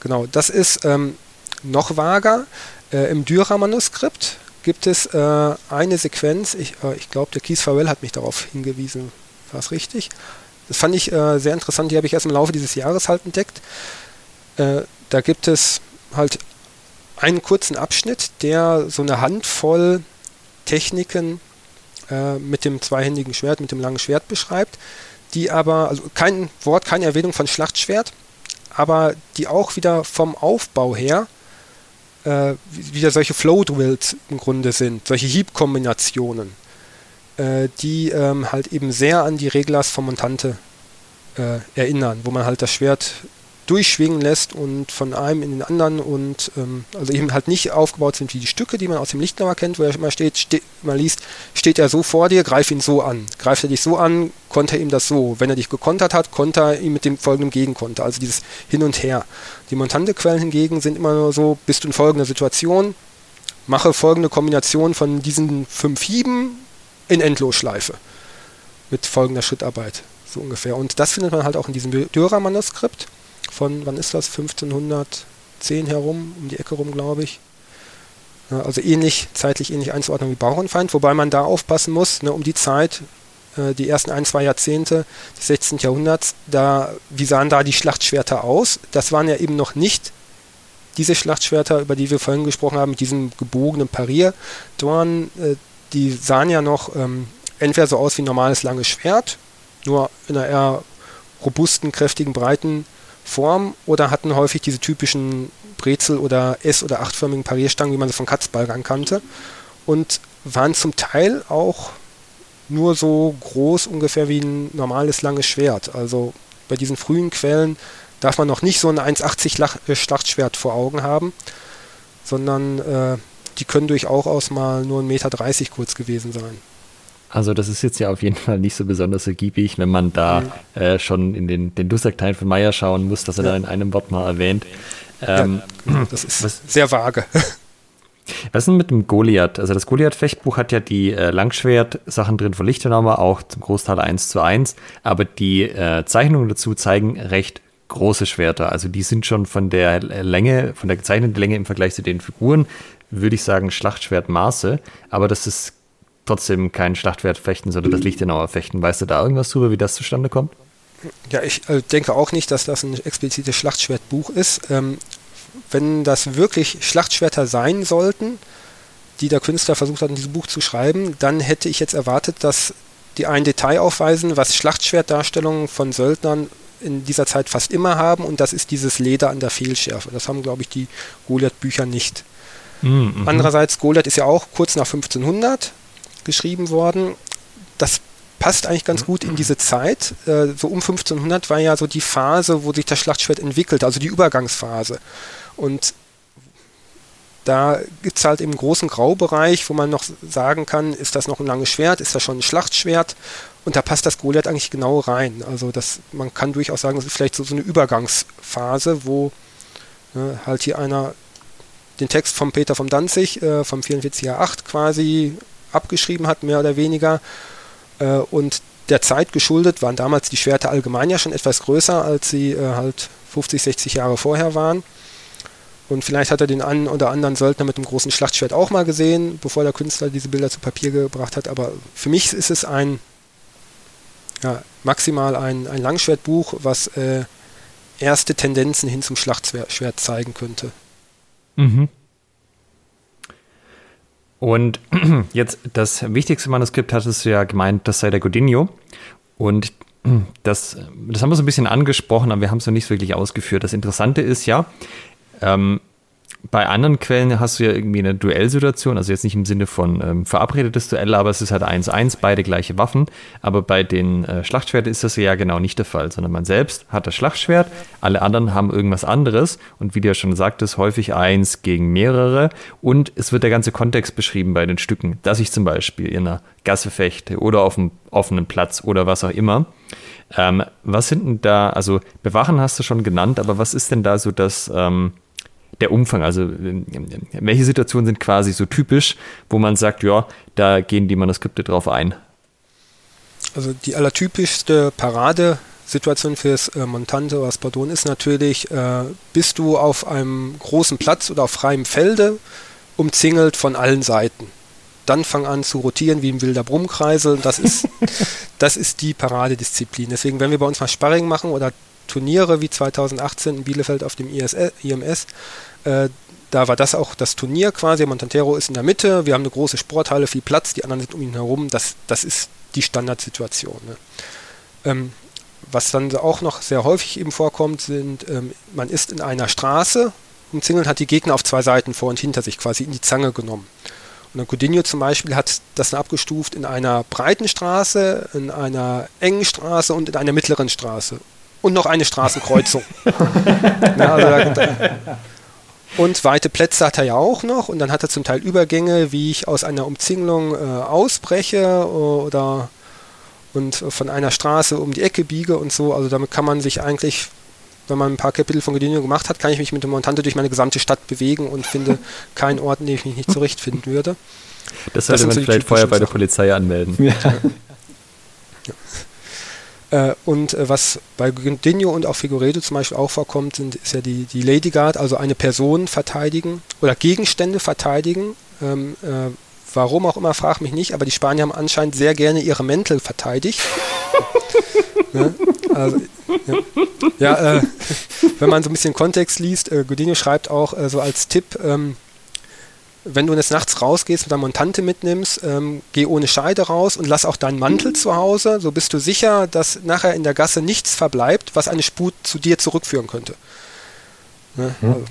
Genau, das ist ähm, noch vager. Äh, Im Dürer-Manuskript gibt es äh, eine Sequenz, ich, äh, ich glaube, der Keith Farrell hat mich darauf hingewiesen, war es richtig? Das fand ich äh, sehr interessant, die habe ich erst im Laufe dieses Jahres halt entdeckt. Äh, da gibt es halt einen kurzen Abschnitt, der so eine Handvoll Techniken äh, mit dem zweihändigen Schwert, mit dem langen Schwert beschreibt, die aber, also kein Wort, keine Erwähnung von Schlachtschwert, aber die auch wieder vom Aufbau her äh, wieder solche Flow-Drills im Grunde sind, solche Hiebkombinationen, äh, die ähm, halt eben sehr an die Reglers von Montante äh, erinnern, wo man halt das Schwert durchschwingen lässt und von einem in den anderen und ähm, also eben halt nicht aufgebaut sind wie die Stücke, die man aus dem Lichtenauer kennt, wo er immer steht, ste man liest, steht er so vor dir, greif ihn so an. Greift er dich so an, konnte er ihm das so. Wenn er dich gekontert hat, konnte er ihm mit dem folgenden Gegenkonter. Also dieses Hin und Her. Die Montante-Quellen hingegen sind immer nur so, bist du in folgender Situation, mache folgende Kombination von diesen fünf Hieben in Endlosschleife. Mit folgender Schrittarbeit. So ungefähr. Und das findet man halt auch in diesem Dürer-Manuskript von, wann ist das? 1510 herum, um die Ecke rum, glaube ich. Also ähnlich, zeitlich ähnlich einzuordnen wie Bauernfeind, wobei man da aufpassen muss, ne, um die Zeit, äh, die ersten ein, zwei Jahrzehnte des 16. Jahrhunderts, da, wie sahen da die Schlachtschwerter aus? Das waren ja eben noch nicht diese Schlachtschwerter, über die wir vorhin gesprochen haben, mit diesem gebogenen Pariertorn, äh, die sahen ja noch ähm, entweder so aus wie ein normales langes Schwert, nur in einer eher robusten, kräftigen, breiten Form oder hatten häufig diese typischen Brezel- oder S- oder achtförmigen Parierstangen, wie man sie von Katzbalgern kannte. Und waren zum Teil auch nur so groß ungefähr wie ein normales langes Schwert. Also bei diesen frühen Quellen darf man noch nicht so ein 1,80 äh, Schlachtschwert vor Augen haben, sondern äh, die können durchaus mal nur 1,30 Meter kurz gewesen sein. Also das ist jetzt ja auf jeden Fall nicht so besonders ergiebig, wenn man da mhm. äh, schon in den, den Dussack-Teil von Meyer schauen muss, dass er ja. da in einem Wort mal erwähnt. Ähm, ja, das ist was, sehr vage. Was ist denn mit dem Goliath? Also das Goliath-Fechtbuch hat ja die äh, Langschwert-Sachen drin von Lichtenauer, auch zum Großteil 1 zu 1, aber die äh, Zeichnungen dazu zeigen recht große Schwerter. Also die sind schon von der Länge, von der gezeichneten Länge im Vergleich zu den Figuren, würde ich sagen, Schlachtschwertmaße, aber das ist trotzdem kein Schlachtschwertfechten, sondern das Lichtenauer Fechten. Weißt du da irgendwas drüber, wie das zustande kommt? Ja, ich äh, denke auch nicht, dass das ein explizites Schlachtschwertbuch ist. Ähm, wenn das wirklich Schlachtschwerter sein sollten, die der Künstler versucht hat, in diesem Buch zu schreiben, dann hätte ich jetzt erwartet, dass die ein Detail aufweisen, was Schlachtschwertdarstellungen von Söldnern in dieser Zeit fast immer haben, und das ist dieses Leder an der Fehlschärfe. Das haben, glaube ich, die Goliath-Bücher nicht. Mhm. Andererseits, Goliath ist ja auch kurz nach 1500 geschrieben worden. Das passt eigentlich ganz gut in diese Zeit. Äh, so um 1500 war ja so die Phase, wo sich das Schlachtschwert entwickelt, also die Übergangsphase. Und da gibt es halt im großen Graubereich, wo man noch sagen kann, ist das noch ein langes Schwert, ist das schon ein Schlachtschwert? Und da passt das Goliath eigentlich genau rein. Also das, man kann durchaus sagen, das ist vielleicht so, so eine Übergangsphase, wo ne, halt hier einer den Text von Peter vom Danzig äh, vom 44er 8 quasi abgeschrieben hat, mehr oder weniger. Äh, und der Zeit geschuldet waren damals die Schwerter allgemein ja schon etwas größer, als sie äh, halt 50, 60 Jahre vorher waren. Und vielleicht hat er den einen oder anderen Söldner mit einem großen Schlachtschwert auch mal gesehen, bevor der Künstler diese Bilder zu Papier gebracht hat. Aber für mich ist es ein, ja, maximal ein, ein Langschwertbuch, was äh, erste Tendenzen hin zum Schlachtschwert zeigen könnte. Mhm. Und jetzt das wichtigste Manuskript hattest du ja gemeint, das sei der Godinho. Und das, das haben wir so ein bisschen angesprochen, aber wir haben es noch nicht wirklich ausgeführt. Das Interessante ist ja, ähm, bei anderen Quellen hast du ja irgendwie eine Duellsituation, also jetzt nicht im Sinne von ähm, verabredetes Duell, aber es ist halt 1-1, beide gleiche Waffen. Aber bei den äh, Schlachtschwerten ist das ja genau nicht der Fall, sondern man selbst hat das Schlachtschwert, alle anderen haben irgendwas anderes und wie du ja schon sagtest, häufig eins gegen mehrere und es wird der ganze Kontext beschrieben bei den Stücken, dass ich zum Beispiel in einer Gasse fechte oder auf einem offenen Platz oder was auch immer. Ähm, was sind denn da, also Bewachen hast du schon genannt, aber was ist denn da so das... Ähm, der Umfang, also welche Situationen sind quasi so typisch, wo man sagt, ja, da gehen die Manuskripte drauf ein? Also die allertypischste Paradesituation fürs äh, Montante oder Spadon ist natürlich, äh, bist du auf einem großen Platz oder auf freiem Felde, umzingelt von allen Seiten. Dann fang an zu rotieren wie ein wilder Brummkreisel. Das ist, das ist die Paradedisziplin. Deswegen, wenn wir bei uns mal Sparring machen oder Turniere wie 2018 in Bielefeld auf dem IMS, äh, da war das auch das Turnier quasi. Montantero ist in der Mitte, wir haben eine große Sporthalle, viel Platz, die anderen sind um ihn herum. Das, das ist die Standardsituation. Ne? Ähm, was dann auch noch sehr häufig eben vorkommt, sind, ähm, man ist in einer Straße umzingelt, hat die Gegner auf zwei Seiten vor und hinter sich quasi in die Zange genommen. Und dann Coutinho zum Beispiel hat das abgestuft in einer breiten Straße, in einer engen Straße und in einer mittleren Straße und noch eine Straßenkreuzung. ja, also da, und weite Plätze hat er ja auch noch und dann hat er zum Teil Übergänge, wie ich aus einer Umzingelung äh, ausbreche oder und von einer Straße um die Ecke biege und so. Also damit kann man sich eigentlich, wenn man ein paar Kapitel von Gedinio gemacht hat, kann ich mich mit dem Montante durch meine gesamte Stadt bewegen und finde keinen Ort, in dem ich mich nicht zurechtfinden würde. Das sollte das man so vielleicht vorher bei der Polizei anmelden. Ja. ja. Äh, und äh, was bei Gendinho und auch Figueredo zum Beispiel auch vorkommt, sind, ist ja die, die Lady Guard, also eine Person verteidigen oder Gegenstände verteidigen. Ähm, äh, warum auch immer, frag mich nicht, aber die Spanier haben anscheinend sehr gerne ihre Mäntel verteidigt. ja, also, ja, ja äh, wenn man so ein bisschen Kontext liest, äh, Godinho schreibt auch äh, so als Tipp, ähm, wenn du jetzt nachts rausgehst und deine Montante mitnimmst, ähm, geh ohne Scheide raus und lass auch deinen Mantel zu Hause. So bist du sicher, dass nachher in der Gasse nichts verbleibt, was eine Spur zu dir zurückführen könnte. Ne? Hm. Also,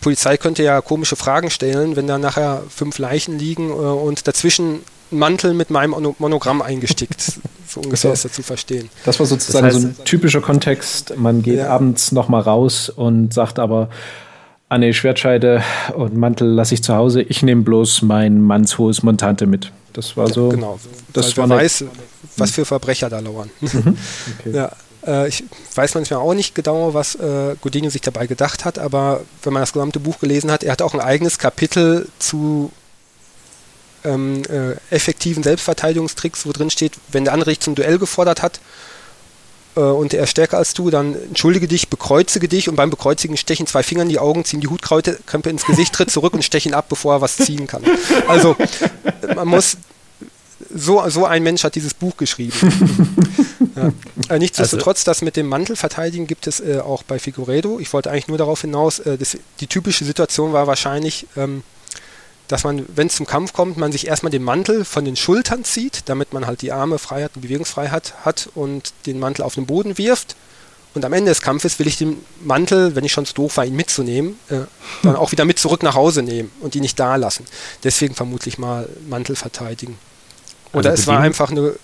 Polizei könnte ja komische Fragen stellen, wenn da nachher fünf Leichen liegen äh, und dazwischen ein Mantel mit meinem Monogramm eingestickt. so ungefähr ist das zu verstehen. Das war sozusagen das heißt, so ein typischer Kontext. Man geht ja. abends nochmal raus und sagt aber, Anne Schwertscheide und Mantel lasse ich zu Hause. Ich nehme bloß mein mannshohes Montante mit. Das war so. Genau. Das Weil war weiß, was für Verbrecher da lauern. Mhm. Okay. Ja. Äh, ich weiß manchmal auch nicht genau, was äh, Godinho sich dabei gedacht hat, aber wenn man das gesamte Buch gelesen hat, er hat auch ein eigenes Kapitel zu ähm, äh, effektiven Selbstverteidigungstricks, wo drin steht, wenn der andere dich zum Duell gefordert hat äh, und er ist stärker als du, dann entschuldige dich, bekreuzige dich und beim Bekreuzigen stechen zwei Finger in die Augen, ziehen die Hutkrempe ins Gesicht, tritt zurück und stechen ab, bevor er was ziehen kann. Also man muss so, so ein Mensch hat dieses Buch geschrieben. ja. äh, nichtsdestotrotz, also, das mit dem Mantel verteidigen gibt es äh, auch bei Figueredo. Ich wollte eigentlich nur darauf hinaus, äh, das, die typische Situation war wahrscheinlich, ähm, dass man, wenn es zum Kampf kommt, man sich erstmal den Mantel von den Schultern zieht, damit man halt die Arme frei hat und Bewegungsfreiheit hat und den Mantel auf den Boden wirft. Und am Ende des Kampfes will ich den Mantel, wenn ich schon zu doof war, ihn mitzunehmen, äh, dann auch wieder mit zurück nach Hause nehmen und ihn nicht da lassen. Deswegen vermutlich mal Mantel verteidigen. Oder also es war einfach eine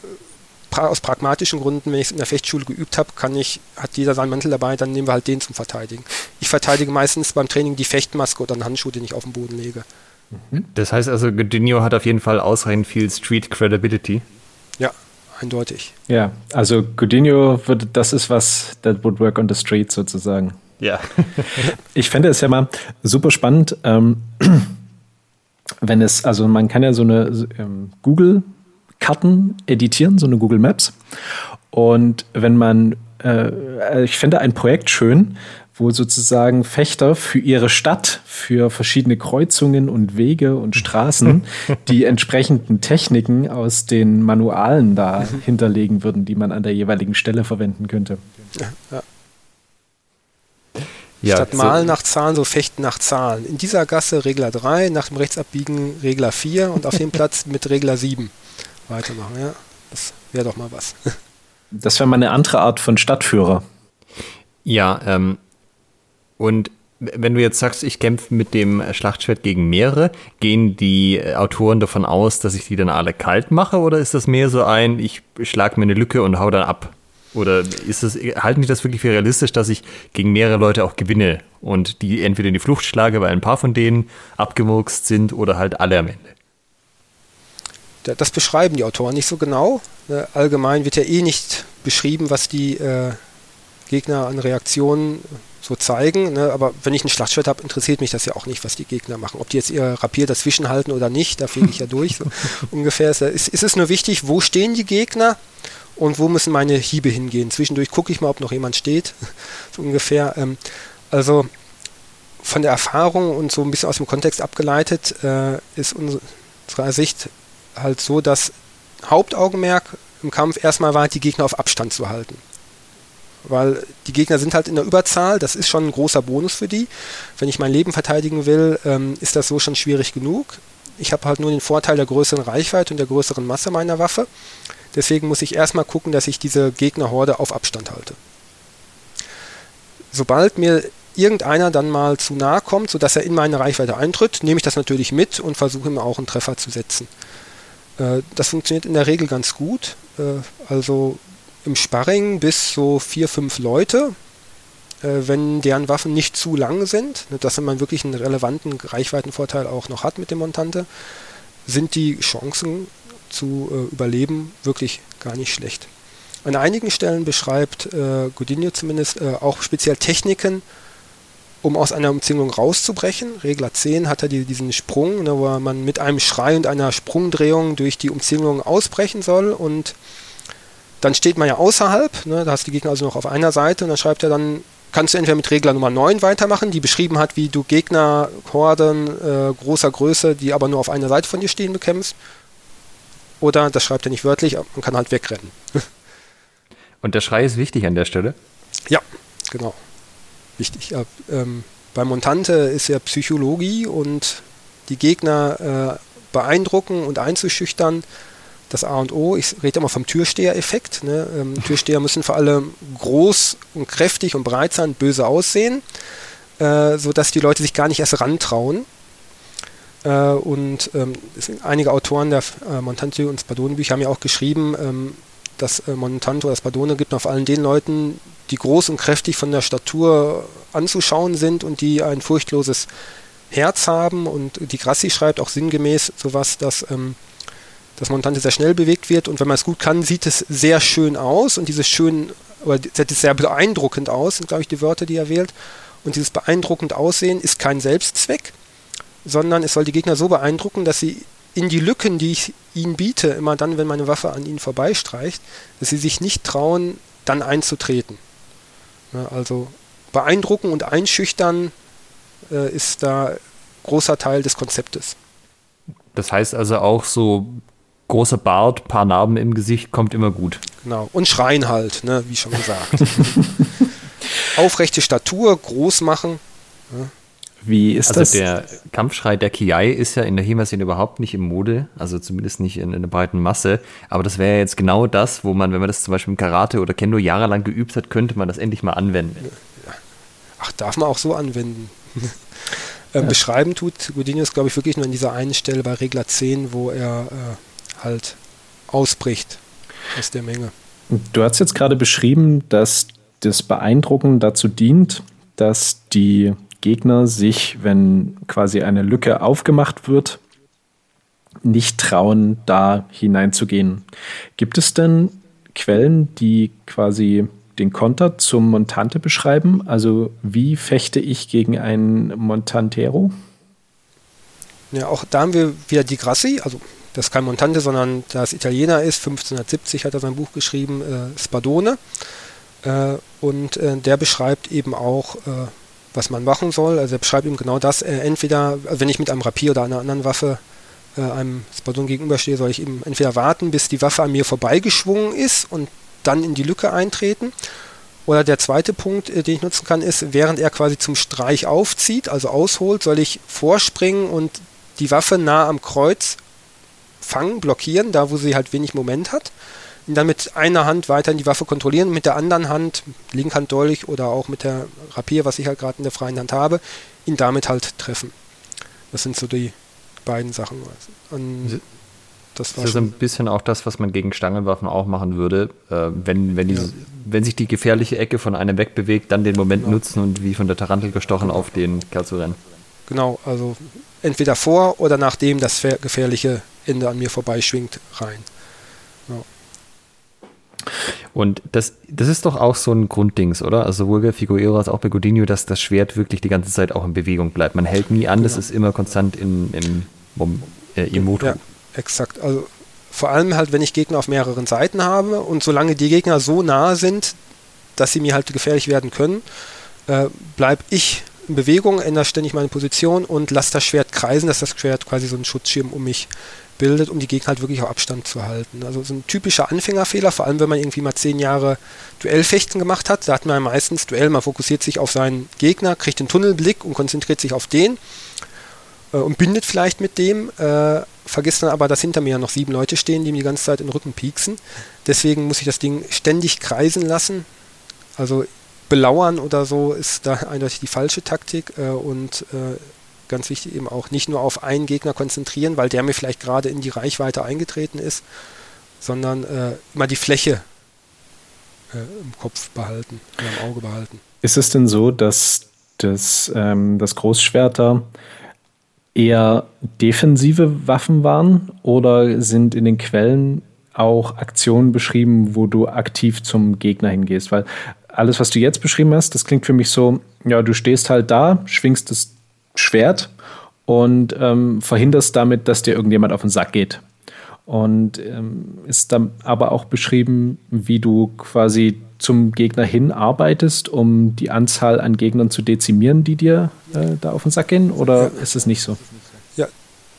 aus pragmatischen Gründen, wenn ich es in der Fechtschule geübt habe, kann ich, hat jeder seinen Mantel dabei, dann nehmen wir halt den zum Verteidigen. Ich verteidige meistens beim Training die Fechtmaske oder einen Handschuh, den ich auf den Boden lege. Mhm. Das heißt also, Godinho hat auf jeden Fall ausreichend viel Street Credibility. Ja, eindeutig. Ja, also Godinho würde, das ist was, that would work on the street sozusagen. Ja. ich fände es ja mal super spannend, ähm, wenn es, also man kann ja so eine ähm, Google Karten editieren, so eine Google Maps. Und wenn man, äh, ich finde ein Projekt schön, wo sozusagen Fechter für ihre Stadt, für verschiedene Kreuzungen und Wege und Straßen die entsprechenden Techniken aus den Manualen da hinterlegen würden, die man an der jeweiligen Stelle verwenden könnte. Ja, ja. Ja, Statt Malen nach Zahlen, so Fechten nach Zahlen. In dieser Gasse Regler 3, nach dem Rechtsabbiegen Regler 4 und auf dem Platz mit Regler 7 weitermachen. Ja, das wäre doch mal was. Das wäre mal eine andere Art von Stadtführer. Ja, ähm, und wenn du jetzt sagst, ich kämpfe mit dem Schlachtschwert gegen mehrere, gehen die Autoren davon aus, dass ich die dann alle kalt mache oder ist das mehr so ein, ich schlage mir eine Lücke und hau dann ab? Oder ist das, halten die das wirklich für realistisch, dass ich gegen mehrere Leute auch gewinne und die entweder in die Flucht schlage, weil ein paar von denen abgemurkst sind oder halt alle am Ende? Das beschreiben die Autoren nicht so genau. Ne, allgemein wird ja eh nicht beschrieben, was die äh, Gegner an Reaktionen so zeigen. Ne? Aber wenn ich ein Schlachtschwert habe, interessiert mich das ja auch nicht, was die Gegner machen. Ob die jetzt ihr Rapier dazwischen halten oder nicht, da fege ich ja durch. So ungefähr ist, ist, ist es nur wichtig, wo stehen die Gegner und wo müssen meine Hiebe hingehen. Zwischendurch gucke ich mal, ob noch jemand steht. so ungefähr. Ähm, also von der Erfahrung und so ein bisschen aus dem Kontext abgeleitet äh, ist unserer Sicht halt so, dass Hauptaugenmerk im Kampf erstmal war, die Gegner auf Abstand zu halten. Weil die Gegner sind halt in der Überzahl, das ist schon ein großer Bonus für die. Wenn ich mein Leben verteidigen will, ähm, ist das so schon schwierig genug. Ich habe halt nur den Vorteil der größeren Reichweite und der größeren Masse meiner Waffe. Deswegen muss ich erstmal gucken, dass ich diese Gegnerhorde auf Abstand halte. Sobald mir irgendeiner dann mal zu nahe kommt, sodass er in meine Reichweite eintritt, nehme ich das natürlich mit und versuche ihm auch einen Treffer zu setzen. Äh, das funktioniert in der Regel ganz gut. Äh, also im Sparring bis so vier, fünf Leute, äh, wenn deren Waffen nicht zu lang sind, ne, dass man wirklich einen relevanten Reichweitenvorteil auch noch hat mit dem Montante, sind die Chancen zu überleben wirklich gar nicht schlecht. An einigen Stellen beschreibt äh, Godinho zumindest äh, auch speziell Techniken, um aus einer Umzingelung rauszubrechen. Regler 10 hat er die, diesen Sprung, ne, wo man mit einem Schrei und einer Sprungdrehung durch die Umzingelung ausbrechen soll und dann steht man ja außerhalb, ne, da hast du die Gegner also noch auf einer Seite und dann schreibt er dann, kannst du entweder mit Regler Nummer 9 weitermachen, die beschrieben hat, wie du Gegner, Horden äh, großer Größe, die aber nur auf einer Seite von dir stehen, bekämpfst. Oder, das schreibt er nicht wörtlich, man kann halt wegrennen. Und der Schrei ist wichtig an der Stelle? Ja, genau wichtig. Ja, ähm, bei Montante ist ja Psychologie und die Gegner äh, beeindrucken und einzuschüchtern das A und O. Ich rede immer vom Türsteher-Effekt. Ne? Ähm, Türsteher müssen vor allem groß und kräftig und breit sein, böse aussehen, äh, sodass die Leute sich gar nicht erst rantrauen. Äh, und ähm, einige Autoren der äh, Montante und Spadone-Bücher haben ja auch geschrieben, ähm, dass äh, Montanto oder Spadone gibt auf allen den Leuten, die groß und kräftig von der Statur anzuschauen sind und die ein furchtloses Herz haben. Und die Grassi schreibt auch sinngemäß sowas, dass ähm, das Montante sehr schnell bewegt wird und wenn man es gut kann, sieht es sehr schön aus und dieses schön das sieht sehr beeindruckend aus, sind, glaube ich, die Wörter, die er wählt. Und dieses beeindruckend Aussehen ist kein Selbstzweck, sondern es soll die Gegner so beeindrucken, dass sie in die Lücken, die ich ihnen biete, immer dann, wenn meine Waffe an ihnen vorbeistreicht, dass sie sich nicht trauen, dann einzutreten. Ja, also beeindrucken und einschüchtern äh, ist da großer Teil des Konzeptes. Das heißt also auch so großer Bart, paar Narben im Gesicht kommt immer gut. Genau. Und schreien halt, ne, wie schon gesagt. Aufrechte Statur, groß machen. Ja. Wie ist also das? der Kampfschrei der Kiai ist ja in der HEMA-Szene überhaupt nicht im Mode, also zumindest nicht in, in der breiten Masse. Aber das wäre jetzt genau das, wo man, wenn man das zum Beispiel im Karate oder Kendo jahrelang geübt hat, könnte man das endlich mal anwenden. Ach, darf man auch so anwenden. äh, ja. Beschreiben tut Godinius, glaube ich, wirklich nur an dieser einen Stelle bei Regler 10, wo er äh, halt ausbricht aus der Menge. Du hast jetzt gerade beschrieben, dass das Beeindrucken dazu dient, dass die Gegner sich, wenn quasi eine Lücke aufgemacht wird, nicht trauen, da hineinzugehen. Gibt es denn Quellen, die quasi den Konter zum Montante beschreiben? Also wie fechte ich gegen einen Montantero? Ja, auch da haben wir wieder die Grassi, also das kein Montante, sondern das Italiener ist, 1570 hat er sein Buch geschrieben, äh, Spadone. Äh, und äh, der beschreibt eben auch, äh, was man machen soll. Also er beschreibt ihm genau das. Äh, entweder, wenn ich mit einem Rapier oder einer anderen Waffe äh, einem Spadon gegenüberstehe, soll ich eben entweder warten, bis die Waffe an mir vorbeigeschwungen ist und dann in die Lücke eintreten. Oder der zweite Punkt, den ich nutzen kann, ist, während er quasi zum Streich aufzieht, also ausholt, soll ich vorspringen und die Waffe nah am Kreuz fangen, blockieren, da wo sie halt wenig Moment hat ihn dann mit einer Hand weiterhin die Waffe kontrollieren, mit der anderen Hand, Linkhand Dolch oder auch mit der Rapier, was ich halt gerade in der freien Hand habe, ihn damit halt treffen. Das sind so die beiden Sachen. Und das, das ist ein bisschen auch das, was man gegen Stangenwaffen auch machen würde. Äh, wenn, wenn, die, ja. wenn sich die gefährliche Ecke von einem wegbewegt, dann den Moment genau. nutzen und wie von der Tarantel gestochen auf den Kerl zu rennen. Genau, also entweder vor oder nachdem das gefährliche Ende an mir vorbeischwingt, rein. Und das, das ist doch auch so ein Grunddings, oder? Also sowohl bei Figueroa als auch bei Godinho, dass das Schwert wirklich die ganze Zeit auch in Bewegung bleibt. Man hält nie an, genau. das ist immer konstant in, im, äh, im Motor. Ja, exakt. Also vor allem halt, wenn ich Gegner auf mehreren Seiten habe und solange die Gegner so nah sind, dass sie mir halt gefährlich werden können, äh, bleibe ich in Bewegung, ändere ständig meine Position und lasse das Schwert kreisen, dass das Schwert quasi so einen Schutzschirm um mich bildet, um die Gegner halt wirklich auf Abstand zu halten. Also so ein typischer Anfängerfehler, vor allem wenn man irgendwie mal zehn Jahre Duellfechten gemacht hat, da hat man meistens Duell, man fokussiert sich auf seinen Gegner, kriegt den Tunnelblick und konzentriert sich auf den äh, und bindet vielleicht mit dem, äh, vergisst dann aber, dass hinter mir noch sieben Leute stehen, die mir die ganze Zeit in den Rücken pieksen. Deswegen muss ich das Ding ständig kreisen lassen. Also belauern oder so ist da eindeutig die falsche Taktik äh, und äh, ganz wichtig eben auch nicht nur auf einen Gegner konzentrieren, weil der mir vielleicht gerade in die Reichweite eingetreten ist, sondern äh, immer die Fläche äh, im Kopf behalten, im Auge behalten. Ist es denn so, dass das, ähm, das Großschwerter eher defensive Waffen waren oder sind in den Quellen auch Aktionen beschrieben, wo du aktiv zum Gegner hingehst? Weil alles, was du jetzt beschrieben hast, das klingt für mich so, ja, du stehst halt da, schwingst das Schwert und ähm, verhinderst damit, dass dir irgendjemand auf den Sack geht. Und ähm, ist dann aber auch beschrieben, wie du quasi zum Gegner hin arbeitest, um die Anzahl an Gegnern zu dezimieren, die dir äh, da auf den Sack gehen? Oder ja. ist es nicht so? Ja,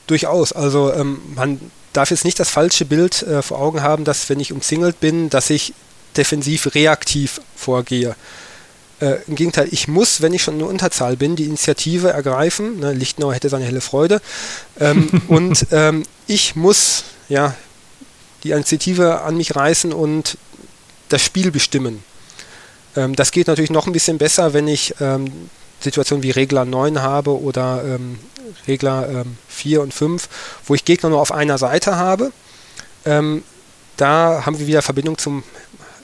durchaus. Also ähm, man darf jetzt nicht das falsche Bild äh, vor Augen haben, dass wenn ich umzingelt bin, dass ich defensiv reaktiv vorgehe. Äh, Im Gegenteil, ich muss, wenn ich schon eine Unterzahl bin, die Initiative ergreifen. Ne, Lichtenauer hätte seine helle Freude. Ähm, und ähm, ich muss ja die Initiative an mich reißen und das Spiel bestimmen. Ähm, das geht natürlich noch ein bisschen besser, wenn ich ähm, Situationen wie Regler 9 habe oder ähm, Regler 4 und 5, wo ich Gegner nur auf einer Seite habe. Ähm, da haben wir wieder Verbindung zum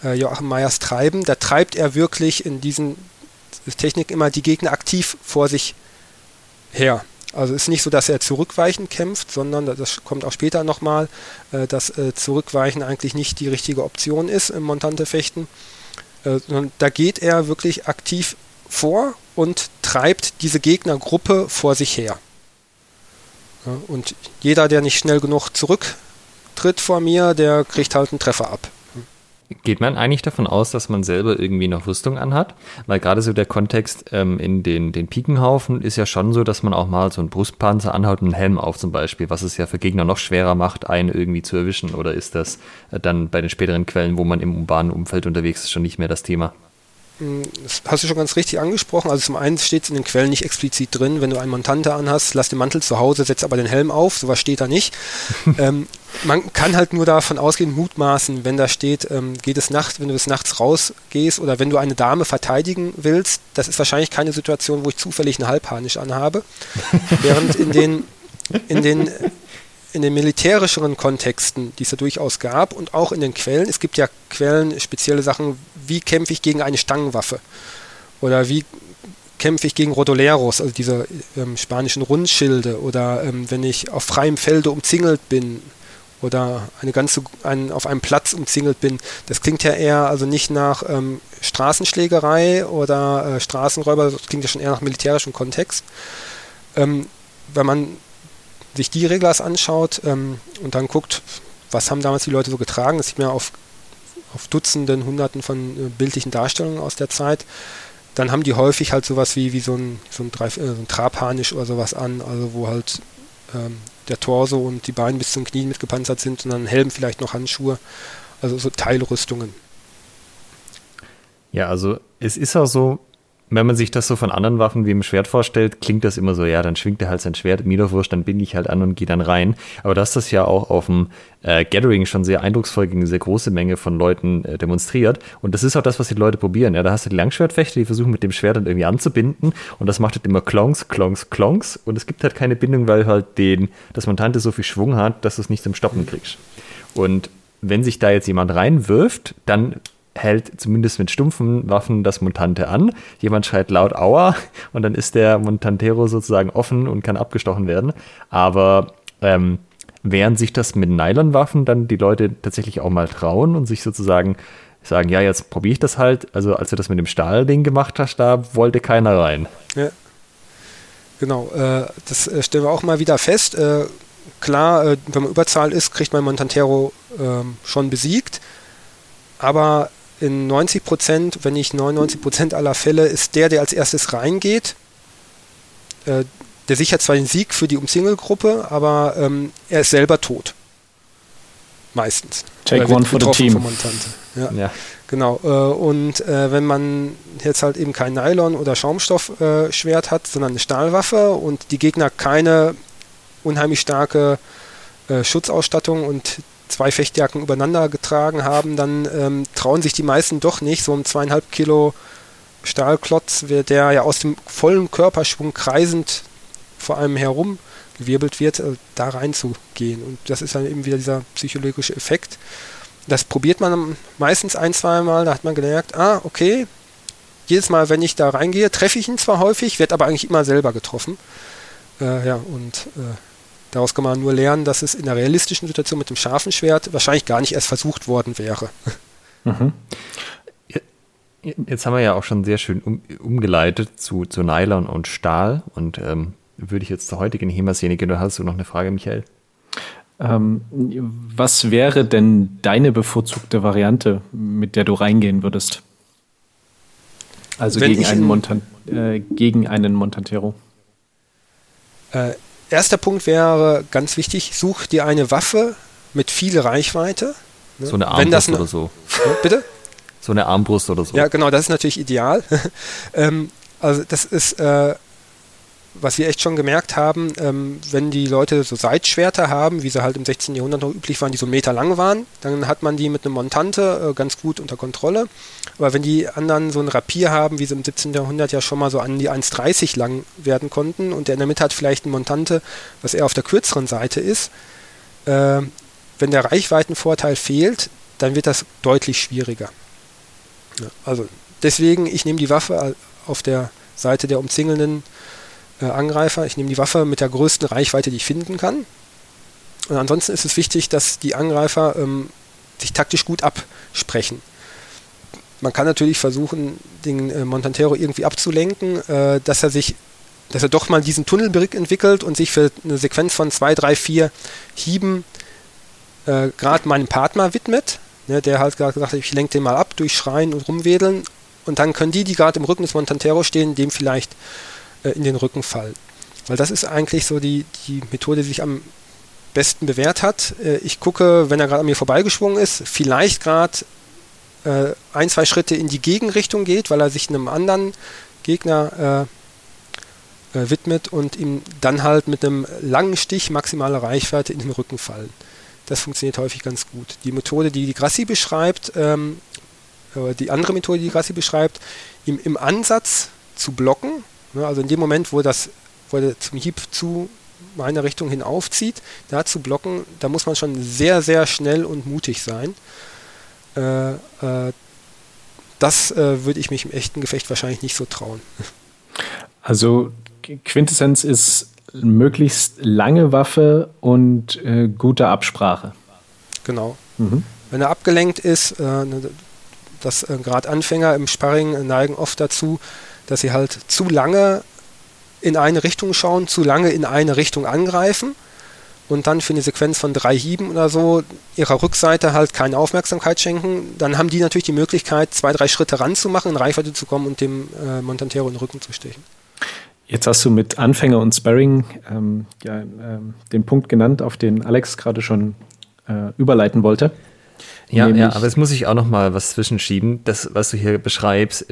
äh, Joachim Meyers Treiben, da treibt er wirklich in diesen Technik immer die Gegner aktiv vor sich her. Also es ist nicht so, dass er zurückweichend kämpft, sondern das kommt auch später nochmal, äh, dass äh, Zurückweichen eigentlich nicht die richtige Option ist im Montante-Fechten. Äh, da geht er wirklich aktiv vor und treibt diese Gegnergruppe vor sich her. Ja, und jeder, der nicht schnell genug zurücktritt vor mir, der kriegt halt einen Treffer ab. Geht man eigentlich davon aus, dass man selber irgendwie noch Rüstung anhat? Weil gerade so der Kontext ähm, in den, den Pikenhaufen ist ja schon so, dass man auch mal so einen Brustpanzer anhaut und einen Helm auf zum Beispiel, was es ja für Gegner noch schwerer macht, einen irgendwie zu erwischen. Oder ist das äh, dann bei den späteren Quellen, wo man im urbanen Umfeld unterwegs ist, schon nicht mehr das Thema? Das hast du schon ganz richtig angesprochen. Also zum einen steht es in den Quellen nicht explizit drin, wenn du einen Montante anhast, lass den Mantel zu Hause, setz aber den Helm auf, sowas steht da nicht. ähm, man kann halt nur davon ausgehen, mutmaßen, wenn da steht, ähm, geht es nachts, wenn du bis nachts rausgehst oder wenn du eine Dame verteidigen willst, das ist wahrscheinlich keine Situation, wo ich zufällig einen Halbharnisch anhabe. Während in den, in den in den militärischeren Kontexten, die es ja durchaus gab und auch in den Quellen. Es gibt ja Quellen, spezielle Sachen, wie kämpfe ich gegen eine Stangenwaffe oder wie kämpfe ich gegen Rodoleros, also diese ähm, spanischen Rundschilde oder ähm, wenn ich auf freiem Felde umzingelt bin oder eine ganze, ein, auf einem Platz umzingelt bin. Das klingt ja eher also nicht nach ähm, Straßenschlägerei oder äh, Straßenräuber, das klingt ja schon eher nach militärischem Kontext. Ähm, wenn man sich die Reglers anschaut ähm, und dann guckt, was haben damals die Leute so getragen, das sieht man auf, auf Dutzenden, Hunderten von äh, bildlichen Darstellungen aus der Zeit, dann haben die häufig halt sowas wie, wie so ein, so ein, Dreif, äh, so ein Trabharnisch oder sowas an, also wo halt ähm, der Torso und die Beine bis zum Knien mitgepanzert sind und dann Helm, vielleicht noch Handschuhe, also so Teilrüstungen. Ja, also es ist auch so, wenn man sich das so von anderen Waffen wie im Schwert vorstellt, klingt das immer so, ja, dann schwingt er halt sein Schwert, Miederwurst, dann bin ich halt an und gehe dann rein. Aber dass das ja auch auf dem äh, Gathering schon sehr eindrucksvoll gegen eine sehr große Menge von Leuten äh, demonstriert. Und das ist auch das, was die Leute probieren. Ja, da hast du die Langschwertfechter, die versuchen mit dem Schwert dann irgendwie anzubinden. Und das macht halt immer Klonks, Klonks, Klonks. Und es gibt halt keine Bindung, weil halt den, das Montante so viel Schwung hat, dass du es nicht zum Stoppen kriegst. Und wenn sich da jetzt jemand reinwirft, dann hält zumindest mit stumpfen Waffen das Montante an. Jemand schreit laut Aua und dann ist der Montantero sozusagen offen und kann abgestochen werden. Aber ähm, während sich das mit Nylonwaffen dann die Leute tatsächlich auch mal trauen und sich sozusagen sagen, ja, jetzt probiere ich das halt. Also als du das mit dem Stahlding gemacht hast, da wollte keiner rein. Ja. Genau, äh, das äh, stellen wir auch mal wieder fest. Äh, klar, äh, wenn man Überzahl ist, kriegt man Montantero ähm, schon besiegt. Aber in 90 Prozent, wenn nicht 99 Prozent aller Fälle, ist der, der als erstes reingeht, äh, der sichert zwar den Sieg für die Umsingelgruppe, aber ähm, er ist selber tot. Meistens. Take one for the team. Ja, ja. Genau. Äh, und äh, wenn man jetzt halt eben kein Nylon- oder Schaumstoffschwert hat, sondern eine Stahlwaffe und die Gegner keine unheimlich starke äh, Schutzausstattung und zwei Fechtjacken übereinander getragen haben, dann ähm, trauen sich die meisten doch nicht, so ein zweieinhalb Kilo Stahlklotz, der ja aus dem vollen Körperschwung kreisend vor einem herum gewirbelt wird, äh, da reinzugehen. Und das ist dann eben wieder dieser psychologische Effekt. Das probiert man meistens ein, zwei Mal, da hat man gemerkt, ah, okay, jedes Mal, wenn ich da reingehe, treffe ich ihn zwar häufig, werde aber eigentlich immer selber getroffen. Äh, ja, und äh, Daraus kann man nur lernen, dass es in der realistischen Situation mit dem scharfen Schwert wahrscheinlich gar nicht erst versucht worden wäre. Mhm. Jetzt haben wir ja auch schon sehr schön um, umgeleitet zu, zu Nylon und Stahl und ähm, würde ich jetzt zur heutigen HEMA-Szene gehen. Oder hast du noch eine Frage, Michael? Ähm, was wäre denn deine bevorzugte Variante, mit der du reingehen würdest? Also gegen einen, Montan äh, gegen einen Montantero. Äh, erster Punkt wäre ganz wichtig, such dir eine Waffe mit viel Reichweite. Ne? So eine Armbrust eine, oder so. Bitte? So eine Armbrust oder so. Ja, genau, das ist natürlich ideal. ähm, also das ist äh, was wir echt schon gemerkt haben, ähm, wenn die Leute so Seitschwerter haben, wie sie halt im 16. Jahrhundert noch üblich waren, die so einen Meter lang waren, dann hat man die mit einem Montante äh, ganz gut unter Kontrolle. Aber wenn die anderen so ein Rapier haben, wie sie im 17. Jahrhundert ja schon mal so an die 1,30 lang werden konnten und der in der Mitte hat vielleicht ein Montante, was eher auf der kürzeren Seite ist, äh, wenn der Reichweitenvorteil fehlt, dann wird das deutlich schwieriger. Ja, also deswegen, ich nehme die Waffe auf der Seite der umzingelnden äh, Angreifer. Ich nehme die Waffe mit der größten Reichweite, die ich finden kann. Und ansonsten ist es wichtig, dass die Angreifer ähm, sich taktisch gut absprechen. man kann natürlich versuchen, den äh, Montantero irgendwie abzulenken, äh, dass er sich, dass er doch mal diesen Tunnelbrick entwickelt und sich für eine Sequenz von zwei, drei, vier Hieben äh, gerade meinem Partner widmet, ne, der halt gerade gesagt hat, ich lenke den mal ab durch Schreien und Rumwedeln und dann können die, die gerade im Rücken des Montantero stehen, dem vielleicht in den Rücken fallen. Weil das ist eigentlich so die, die Methode, die sich am besten bewährt hat. Äh, ich gucke, wenn er gerade an mir vorbeigeschwungen ist, vielleicht gerade äh, ein, zwei Schritte in die Gegenrichtung geht, weil er sich einem anderen Gegner äh, äh, widmet und ihm dann halt mit einem langen Stich maximale Reichweite in den Rücken fallen. Das funktioniert häufig ganz gut. Die Methode, die die Grassi beschreibt, ähm, die andere Methode, die Grassi beschreibt, ihm im Ansatz zu blocken, also in dem Moment, wo das wo er zum Hieb zu meiner Richtung hin aufzieht, da zu blocken, da muss man schon sehr, sehr schnell und mutig sein. Äh, äh, das äh, würde ich mich im echten Gefecht wahrscheinlich nicht so trauen. Also Quintessenz ist möglichst lange Waffe und äh, gute Absprache. Genau. Mhm. Wenn er abgelenkt ist, äh, ne, das äh, gerade Anfänger im Sparring neigen oft dazu, dass sie halt zu lange in eine Richtung schauen, zu lange in eine Richtung angreifen und dann für eine Sequenz von drei Hieben oder so ihrer Rückseite halt keine Aufmerksamkeit schenken, dann haben die natürlich die Möglichkeit, zwei, drei Schritte ranzumachen, in Reichweite zu kommen und dem äh, Montantero in den Rücken zu stechen. Jetzt hast du mit Anfänger und Sparring ähm, ja, ähm, den Punkt genannt, auf den Alex gerade schon äh, überleiten wollte. Ja, ja, aber jetzt muss ich auch noch mal was zwischenschieben. Das, was du hier beschreibst,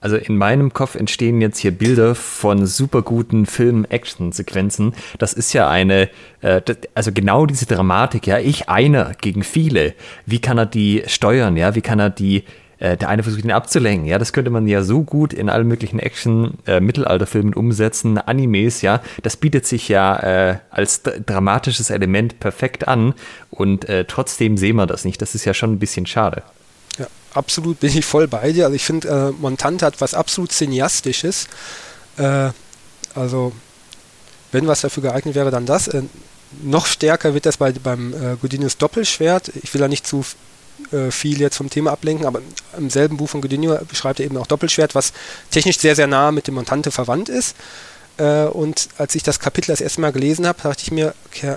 also in meinem Kopf entstehen jetzt hier Bilder von super guten Film-Action-Sequenzen. Das ist ja eine, äh, also genau diese Dramatik, ja, ich einer gegen viele. Wie kann er die steuern, ja? Wie kann er die, äh, der eine versucht ihn abzulenken, ja? Das könnte man ja so gut in allen möglichen Action-Mittelalterfilmen äh, umsetzen, Animes, ja? Das bietet sich ja äh, als dramatisches Element perfekt an und äh, trotzdem sehen wir das nicht. Das ist ja schon ein bisschen schade absolut bin ich voll bei dir. Also ich finde, äh, Montante hat was absolut Cineastisches. Äh, also wenn was dafür geeignet wäre, dann das. Äh, noch stärker wird das bei, beim äh, Godinius Doppelschwert. Ich will da nicht zu äh, viel jetzt vom Thema ablenken, aber im selben Buch von Godinio beschreibt er eben auch Doppelschwert, was technisch sehr, sehr nah mit dem Montante verwandt ist. Äh, und als ich das Kapitel das erste Mal gelesen habe, dachte ich mir, okay,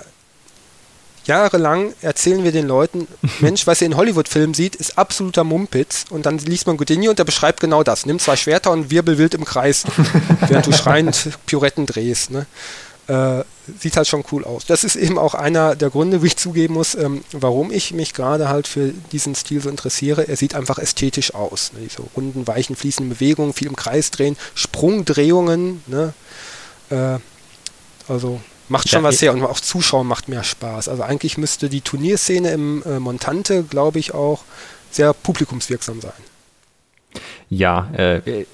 jahrelang erzählen wir den Leuten, Mensch, was ihr in Hollywood-Filmen sieht, ist absoluter Mumpitz. Und dann liest man Godinho und der beschreibt genau das. Nimm zwei Schwerter und wirbel wild im Kreis, während du schreiend Pirouetten drehst. Ne? Äh, sieht halt schon cool aus. Das ist eben auch einer der Gründe, wie ich zugeben muss, ähm, warum ich mich gerade halt für diesen Stil so interessiere. Er sieht einfach ästhetisch aus. Ne? Diese runden, weichen, fließenden Bewegungen, viel im Kreis drehen, Sprungdrehungen. Ne? Äh, also Macht schon was her und auch Zuschauen macht mehr Spaß. Also eigentlich müsste die Turnierszene im äh, Montante, glaube ich, auch sehr publikumswirksam sein. Ja, äh,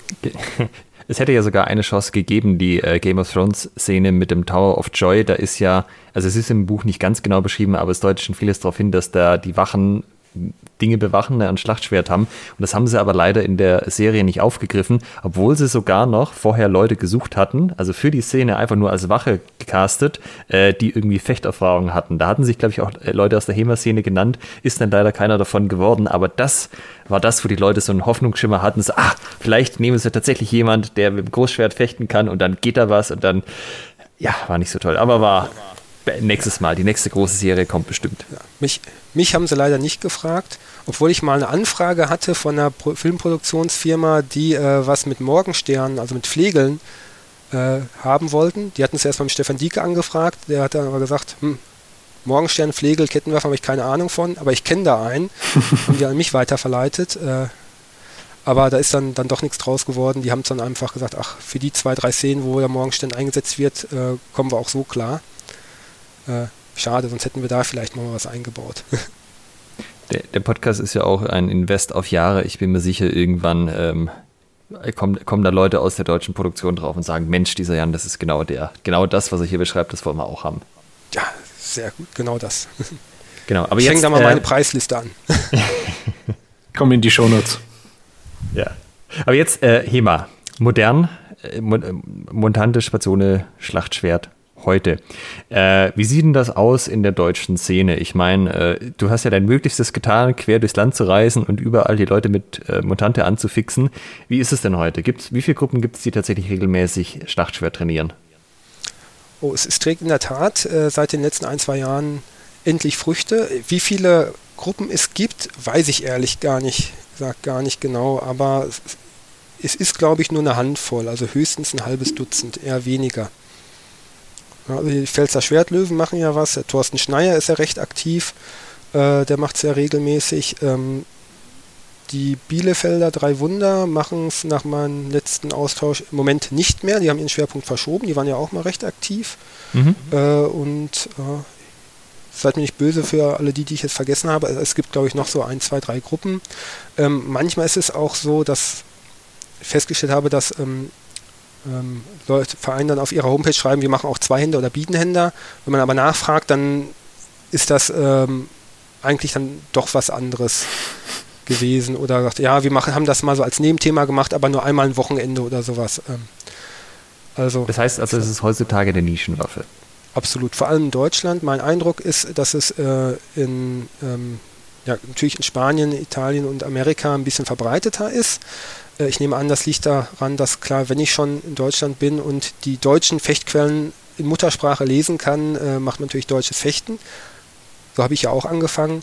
es hätte ja sogar eine Chance gegeben, die äh, Game of Thrones Szene mit dem Tower of Joy. Da ist ja, also es ist im Buch nicht ganz genau beschrieben, aber es deutet schon vieles darauf hin, dass da die Wachen Dinge bewachen, ne, ein Schlachtschwert haben. Und das haben sie aber leider in der Serie nicht aufgegriffen, obwohl sie sogar noch vorher Leute gesucht hatten, also für die Szene einfach nur als Wache gecastet, äh, die irgendwie Fechterfahrungen hatten. Da hatten sich, glaube ich, auch äh, Leute aus der HEMA-Szene genannt, ist dann leider keiner davon geworden, aber das war das, wo die Leute so einen Hoffnungsschimmer hatten, so, ah, vielleicht nehmen sie tatsächlich jemand, der mit dem Großschwert fechten kann und dann geht da was und dann, ja, war nicht so toll, aber war nächstes Mal, die nächste große Serie kommt bestimmt. Ja, mich, mich haben sie leider nicht gefragt, obwohl ich mal eine Anfrage hatte von einer Pro Filmproduktionsfirma, die äh, was mit Morgensternen, also mit Flegeln, äh, haben wollten. Die hatten es erst beim Stefan Dieke angefragt, der hat dann aber gesagt, hm, Morgenstern, Flegel, Kettenwerfer habe ich keine Ahnung von, aber ich kenne da einen und die an mich weiterverleitet. Äh, aber da ist dann, dann doch nichts draus geworden. Die haben dann einfach gesagt, ach, für die zwei, drei Szenen, wo der Morgenstern eingesetzt wird, äh, kommen wir auch so klar. Äh, schade, sonst hätten wir da vielleicht mal was eingebaut. Der, der, Podcast ist ja auch ein Invest auf Jahre. Ich bin mir sicher, irgendwann ähm, kommen, kommen da Leute aus der deutschen Produktion drauf und sagen, Mensch, dieser Jan, das ist genau der, genau das, was er hier beschreibt, das wollen wir auch haben. Ja, sehr gut, genau das. Genau, aber ich jetzt, da mal äh, meine Preisliste an. Komm in die Shownotes. Ja. Aber jetzt äh, HEMA. Modern, äh, Montante, Spazone, Schlachtschwert, heute. Äh, wie sieht denn das aus in der deutschen Szene? Ich meine, äh, du hast ja dein Möglichstes getan, quer durchs Land zu reisen und überall die Leute mit äh, Mutante anzufixen. Wie ist es denn heute? Gibt's, wie viele Gruppen gibt es, die tatsächlich regelmäßig Schlachtschwert trainieren? Oh, es, es trägt in der Tat äh, seit den letzten ein, zwei Jahren endlich Früchte. Wie viele Gruppen es gibt, weiß ich ehrlich gar nicht, sag gar nicht genau, aber es ist, glaube ich, nur eine Handvoll, also höchstens ein halbes Dutzend, eher weniger. Also die Pfälzer Schwertlöwen machen ja was, der Thorsten Schneier ist ja recht aktiv, äh, der macht es ja regelmäßig. Ähm, die Bielefelder Drei Wunder machen es nach meinem letzten Austausch im Moment nicht mehr. Die haben ihren Schwerpunkt verschoben. Die waren ja auch mal recht aktiv. Mhm. Äh, und äh, seid mir nicht böse für alle die, die ich jetzt vergessen habe. Es gibt, glaube ich, noch so ein, zwei, drei Gruppen. Ähm, manchmal ist es auch so, dass ich festgestellt habe, dass ähm, ähm, Leute, Vereine dann auf ihrer Homepage schreiben, wir machen auch Zweihänder oder Biedenhänder. Wenn man aber nachfragt, dann ist das ähm, eigentlich dann doch was anderes gewesen oder sagt, ja, wir machen, haben das mal so als Nebenthema gemacht, aber nur einmal ein Wochenende oder sowas. Ähm, also, das heißt also, es ist heutzutage eine Nischenwaffe. Absolut, vor allem in Deutschland. Mein Eindruck ist, dass es äh, in, ähm, ja, natürlich in Spanien, Italien und Amerika ein bisschen verbreiteter ist. Äh, ich nehme an, das liegt daran, dass klar, wenn ich schon in Deutschland bin und die deutschen Fechtquellen in Muttersprache lesen kann, äh, macht man natürlich deutsches Fechten. So habe ich ja auch angefangen.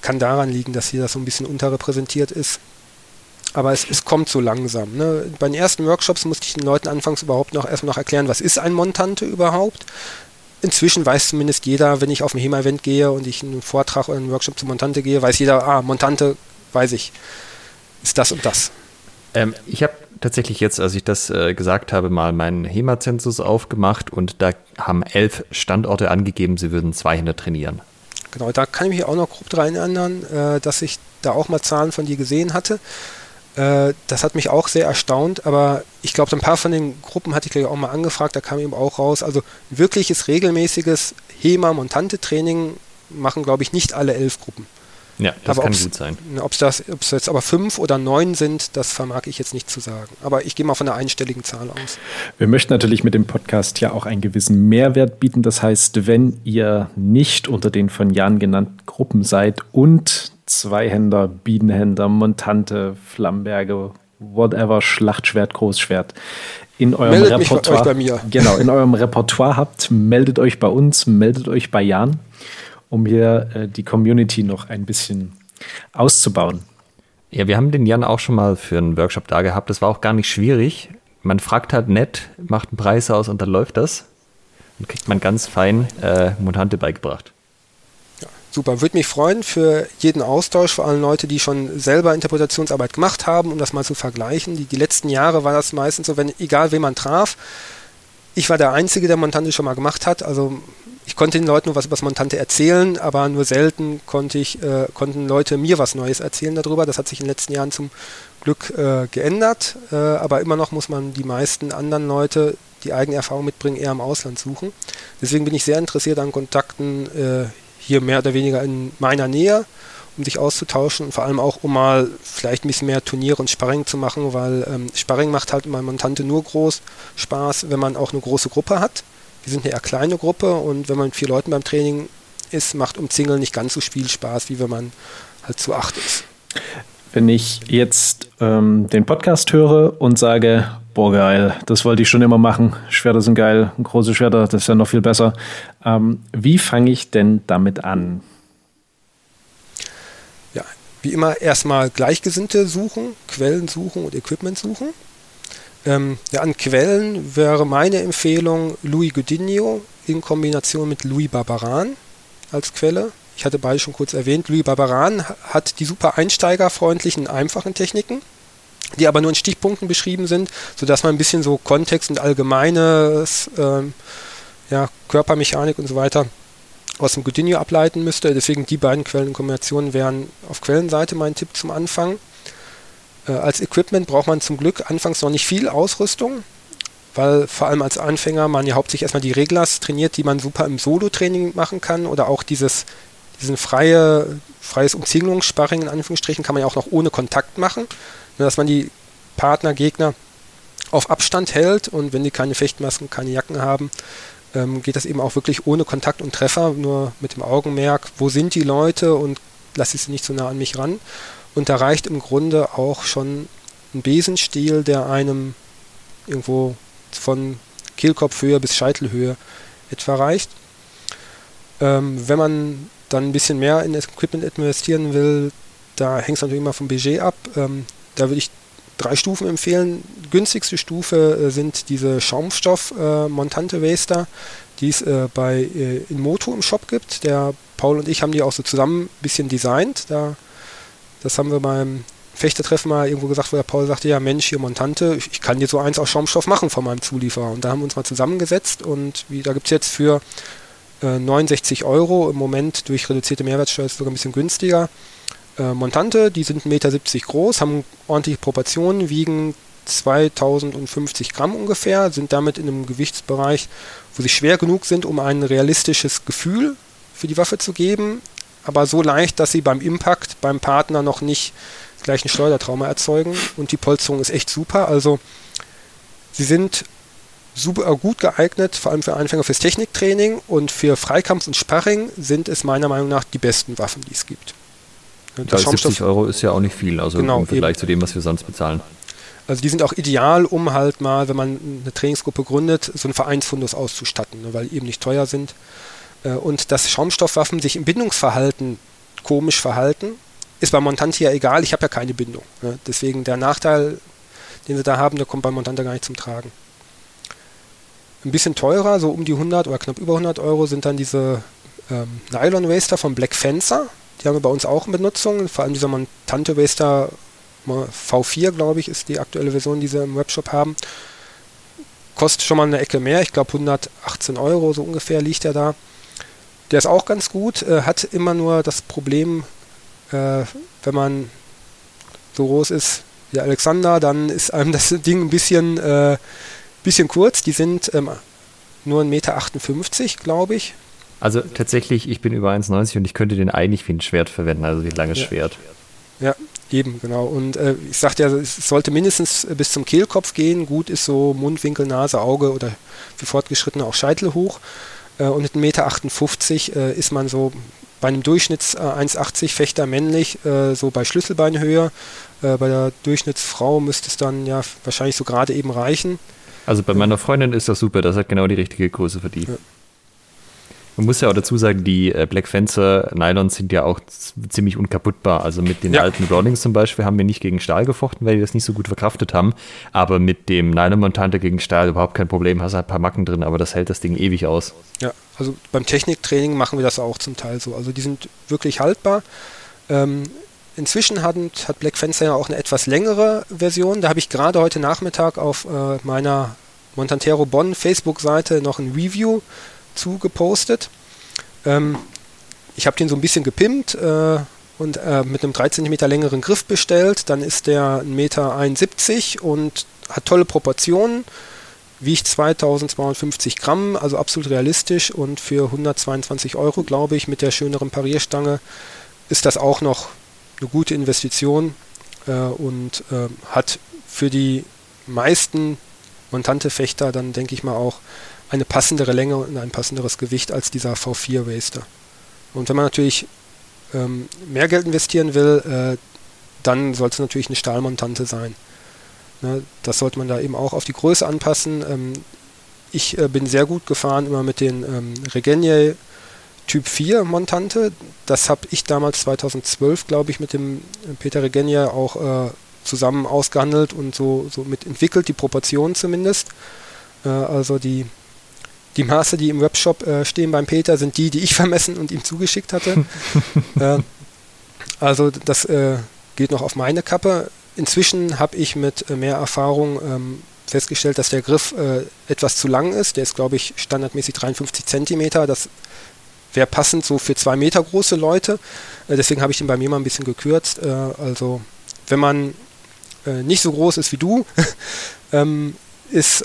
Kann daran liegen, dass hier das so ein bisschen unterrepräsentiert ist. Aber es, es kommt so langsam. Ne? Bei den ersten Workshops musste ich den Leuten anfangs überhaupt noch erstmal noch erklären, was ist ein Montante überhaupt. Inzwischen weiß zumindest jeder, wenn ich auf ein HEMA-Event gehe und ich einen Vortrag oder einen Workshop zu Montante gehe, weiß jeder, ah, Montante, weiß ich, ist das und das. Ähm, ich habe tatsächlich jetzt, als ich das äh, gesagt habe, mal meinen HEMA-Zensus aufgemacht und da haben elf Standorte angegeben, sie würden zwei Hände trainieren. Genau, da kann ich mich auch noch grob dran erinnern, äh, dass ich da auch mal Zahlen von dir gesehen hatte. Äh, das hat mich auch sehr erstaunt, aber ich glaube, ein paar von den Gruppen hatte ich gleich auch mal angefragt, da kam eben auch raus. Also wirkliches regelmäßiges HEMA-Montante-Training machen, glaube ich, nicht alle elf Gruppen. Ja, das aber kann gut sein. Ob es jetzt aber fünf oder neun sind, das vermag ich jetzt nicht zu sagen. Aber ich gehe mal von einer einstelligen Zahl aus. Wir möchten natürlich mit dem Podcast ja auch einen gewissen Mehrwert bieten. Das heißt, wenn ihr nicht unter den von Jan genannten Gruppen seid und Zweihänder, Biedenhänder, Montante, Flamberge, whatever, Schlachtschwert, Großschwert in eurem meldet Repertoire, bei mir. Genau, in eurem Repertoire habt, meldet euch bei uns, meldet euch bei Jan um hier äh, die Community noch ein bisschen auszubauen. Ja, wir haben den Jan auch schon mal für einen Workshop da gehabt. Das war auch gar nicht schwierig. Man fragt halt nett, macht einen Preis aus und dann läuft das. Und kriegt man ganz fein äh, Mutante beigebracht. Ja, super, würde mich freuen für jeden Austausch, vor allem Leute, die schon selber Interpretationsarbeit gemacht haben, um das mal zu vergleichen. Die, die letzten Jahre war das meistens so, wenn egal wen man traf, ich war der Einzige, der Montante schon mal gemacht hat. Also ich konnte den Leuten nur was über das Montante erzählen, aber nur selten konnte ich, äh, konnten Leute mir was Neues erzählen darüber. Das hat sich in den letzten Jahren zum Glück äh, geändert, äh, aber immer noch muss man die meisten anderen Leute, die eigene Erfahrung mitbringen, eher im Ausland suchen. Deswegen bin ich sehr interessiert an Kontakten äh, hier mehr oder weniger in meiner Nähe, um sich auszutauschen und vor allem auch, um mal vielleicht ein bisschen mehr Turniere und Sparring zu machen, weil ähm, Sparring macht halt bei Montante nur groß Spaß, wenn man auch eine große Gruppe hat wir sind eine eher kleine Gruppe und wenn man mit vier Leuten beim Training ist, macht Umzingeln nicht ganz so viel Spaß, wie wenn man halt zu acht ist. Wenn ich jetzt ähm, den Podcast höre und sage, boah geil, das wollte ich schon immer machen, Schwerter sind geil, große Schwerter, das ist ja noch viel besser. Ähm, wie fange ich denn damit an? Ja, wie immer erstmal Gleichgesinnte suchen, Quellen suchen und Equipment suchen. Ähm, ja, an Quellen wäre meine Empfehlung Louis Godinho in Kombination mit Louis Barbaran als Quelle. Ich hatte beide schon kurz erwähnt. Louis Barbaran hat die super einsteigerfreundlichen, einfachen Techniken, die aber nur in Stichpunkten beschrieben sind, sodass man ein bisschen so Kontext und allgemeines, ähm, ja, Körpermechanik und so weiter aus dem Godinho ableiten müsste. Deswegen die beiden Quellen in Kombination wären auf Quellenseite mein Tipp zum Anfang. Äh, als Equipment braucht man zum Glück anfangs noch nicht viel Ausrüstung, weil vor allem als Anfänger man ja hauptsächlich erstmal die Reglers trainiert, die man super im Solo-Training machen kann oder auch dieses diesen freie, freies Umzingelungssparring in Anführungsstrichen kann man ja auch noch ohne Kontakt machen, dass man die Partner, Gegner auf Abstand hält und wenn die keine Fechtmasken, keine Jacken haben, ähm, geht das eben auch wirklich ohne Kontakt und Treffer, nur mit dem Augenmerk, wo sind die Leute und lasse ich sie nicht so nah an mich ran. Und da reicht im Grunde auch schon ein Besenstiel, der einem irgendwo von Kehlkopfhöhe bis Scheitelhöhe etwa reicht. Ähm, wenn man dann ein bisschen mehr in das Equipment investieren will, da hängt es natürlich immer vom Budget ab. Ähm, da würde ich drei Stufen empfehlen. Günstigste Stufe äh, sind diese Schaumstoff-Montante äh, die es äh, bei äh, Inmoto im Shop gibt. Der Paul und ich haben die auch so zusammen ein bisschen designt. Da, das haben wir beim Fechtertreffen mal irgendwo gesagt, wo der Paul sagte, ja Mensch, hier Montante, ich, ich kann dir so eins aus Schaumstoff machen von meinem Zulieferer. Und da haben wir uns mal zusammengesetzt und wie, da gibt es jetzt für 69 Euro im Moment durch reduzierte Mehrwertsteuer ist sogar ein bisschen günstiger äh, Montante, die sind 1,70 Meter groß, haben ordentliche Proportionen, wiegen 2050 Gramm ungefähr, sind damit in einem Gewichtsbereich, wo sie schwer genug sind, um ein realistisches Gefühl für die Waffe zu geben, aber so leicht, dass sie beim Impact beim Partner noch nicht gleich ein Schleudertrauma erzeugen und die Polsterung ist echt super. Also sie sind super gut geeignet, vor allem für Anfänger fürs Techniktraining und für Freikampf und Sparring sind es meiner Meinung nach die besten Waffen, die es gibt. Da 70 Euro ist ja auch nicht viel, also genau, im Vergleich eben. zu dem, was wir sonst bezahlen. Also die sind auch ideal, um halt mal, wenn man eine Trainingsgruppe gründet, so einen Vereinsfundus auszustatten, ne, weil die eben nicht teuer sind. Äh, und dass Schaumstoffwaffen sich im Bindungsverhalten komisch verhalten, ist bei Montante ja egal, ich habe ja keine Bindung. Ne. Deswegen der Nachteil, den sie da haben, der kommt bei Montante gar nicht zum Tragen. Ein bisschen teurer, so um die 100 oder knapp über 100 Euro, sind dann diese ähm, Nylon Waster von Black Fencer. Die haben wir bei uns auch in Benutzung. Vor allem dieser Montante Waster V4, glaube ich, ist die aktuelle Version, die sie im Webshop haben. Kostet schon mal eine Ecke mehr. Ich glaube 118 Euro, so ungefähr liegt er da. Der ist auch ganz gut. Äh, hat immer nur das Problem, äh, wenn man so groß ist wie der Alexander, dann ist einem das Ding ein bisschen, äh, bisschen kurz. Die sind ähm, nur 1,58 Meter, glaube ich. Also tatsächlich, ich bin über 1,90 und ich könnte den eigentlich wie ein Schwert verwenden, also wie ein langes ja. Schwert. Ja, eben, genau. Und äh, ich sagte ja, es sollte mindestens bis zum Kehlkopf gehen. Gut ist so Mundwinkel, Nase, Auge oder für Fortgeschrittene auch Scheitel hoch. Äh, und mit 1,58 Meter äh, ist man so bei einem Durchschnitts 1,80 äh, Fechter männlich, äh, so bei Schlüsselbeinhöhe. Äh, bei der Durchschnittsfrau müsste es dann ja wahrscheinlich so gerade eben reichen. Also bei meiner Freundin ist das super, das hat genau die richtige Größe für die. Ja. Man muss ja auch dazu sagen, die äh, Black Fencer Nylons sind ja auch ziemlich unkaputtbar. Also mit den ja. alten Rawlings zum Beispiel haben wir nicht gegen Stahl gefochten, weil die das nicht so gut verkraftet haben. Aber mit dem Nylon-Montante gegen Stahl überhaupt kein Problem. Hast halt ein paar Macken drin, aber das hält das Ding ewig aus. Ja, also beim Techniktraining machen wir das auch zum Teil so. Also die sind wirklich haltbar. Ähm, inzwischen hat, hat Black Fencer ja auch eine etwas längere Version. Da habe ich gerade heute Nachmittag auf äh, meiner Montantero Bonn Facebook-Seite noch ein Review zu gepostet. Ähm, ich habe den so ein bisschen gepimpt äh, und äh, mit einem 3 cm längeren Griff bestellt. Dann ist der 1,71 Meter und hat tolle Proportionen, wiegt 2250 Gramm, also absolut realistisch und für 122 Euro, glaube ich, mit der schöneren Parierstange ist das auch noch eine gute Investition äh, und äh, hat für die meisten Montante-Fechter dann, denke ich mal, auch eine passendere Länge und ein passenderes Gewicht als dieser V4 Waster. Und wenn man natürlich ähm, mehr Geld investieren will, äh, dann sollte es natürlich eine Stahlmontante sein. Ne, das sollte man da eben auch auf die Größe anpassen. Ähm, ich äh, bin sehr gut gefahren immer mit den ähm, Regenier Typ 4 Montante. Das habe ich damals 2012, glaube ich, mit dem äh, Peter Regenier auch äh, zusammen ausgehandelt und so, so mit entwickelt, die Proportionen zumindest. Äh, also die die Maße, die im Webshop äh, stehen beim Peter, sind die, die ich vermessen und ihm zugeschickt hatte. äh, also das äh, geht noch auf meine Kappe. Inzwischen habe ich mit äh, mehr Erfahrung ähm, festgestellt, dass der Griff äh, etwas zu lang ist. Der ist, glaube ich, standardmäßig 53 Zentimeter. Das wäre passend so für zwei Meter große Leute. Äh, deswegen habe ich den bei mir mal ein bisschen gekürzt. also wenn man nicht so groß ist wie du, ähm, ist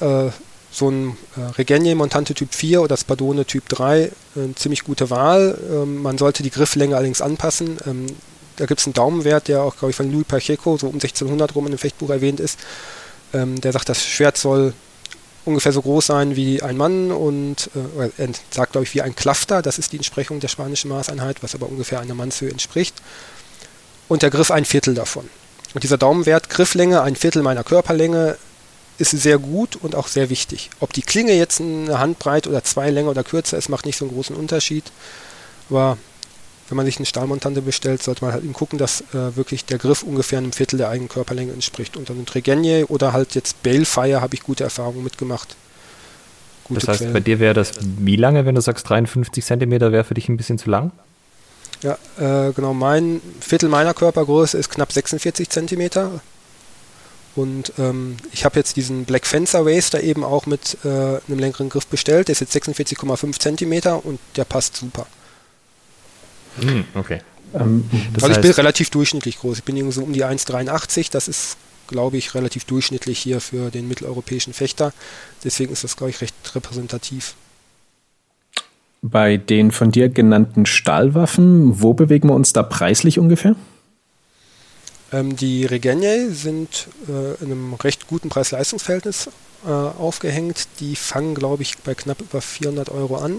so ein äh, Regenier Montante Typ 4 oder Spadone Typ 3 äh, eine ziemlich gute Wahl. Ähm, man sollte die Grifflänge allerdings anpassen. Ähm, da gibt es einen Daumenwert, der auch, glaube ich, von Louis Pacheco so um 1600 rum in dem Fechtbuch erwähnt ist. Ähm, der sagt, das Schwert soll ungefähr so groß sein wie ein Mann und äh, er sagt, glaube ich, wie ein Klafter. Das ist die Entsprechung der spanischen Maßeinheit, was aber ungefähr einer Mannshöhe entspricht. Und der Griff ein Viertel davon. Und dieser Daumenwert, Grifflänge, ein Viertel meiner Körperlänge, ist sehr gut und auch sehr wichtig. Ob die Klinge jetzt eine Handbreit oder zwei länger oder kürzer ist, macht nicht so einen großen Unterschied. Aber wenn man sich eine Stahlmontante bestellt, sollte man halt eben gucken, dass äh, wirklich der Griff ungefähr einem Viertel der eigenen Körperlänge entspricht. Und dann ein Tregenie oder halt jetzt Balefire habe ich gute Erfahrungen mitgemacht. Gute das heißt, Quellen. bei dir wäre das wie lange, wenn du sagst 53 cm wäre für dich ein bisschen zu lang? Ja, äh, genau. Mein Viertel meiner Körpergröße ist knapp 46 cm. Und ähm, ich habe jetzt diesen Black Fencer Racer eben auch mit äh, einem längeren Griff bestellt. Der ist jetzt 46,5 cm und der passt super. Hm, okay. Ähm, also ich bin relativ durchschnittlich groß. Ich bin irgendwie so um die 1,83. Das ist, glaube ich, relativ durchschnittlich hier für den mitteleuropäischen Fechter. Deswegen ist das, glaube ich, recht repräsentativ. Bei den von dir genannten Stahlwaffen, wo bewegen wir uns da preislich ungefähr? Ähm, die Regenier sind äh, in einem recht guten Preis-Leistungs-Verhältnis äh, aufgehängt. Die fangen, glaube ich, bei knapp über 400 Euro an,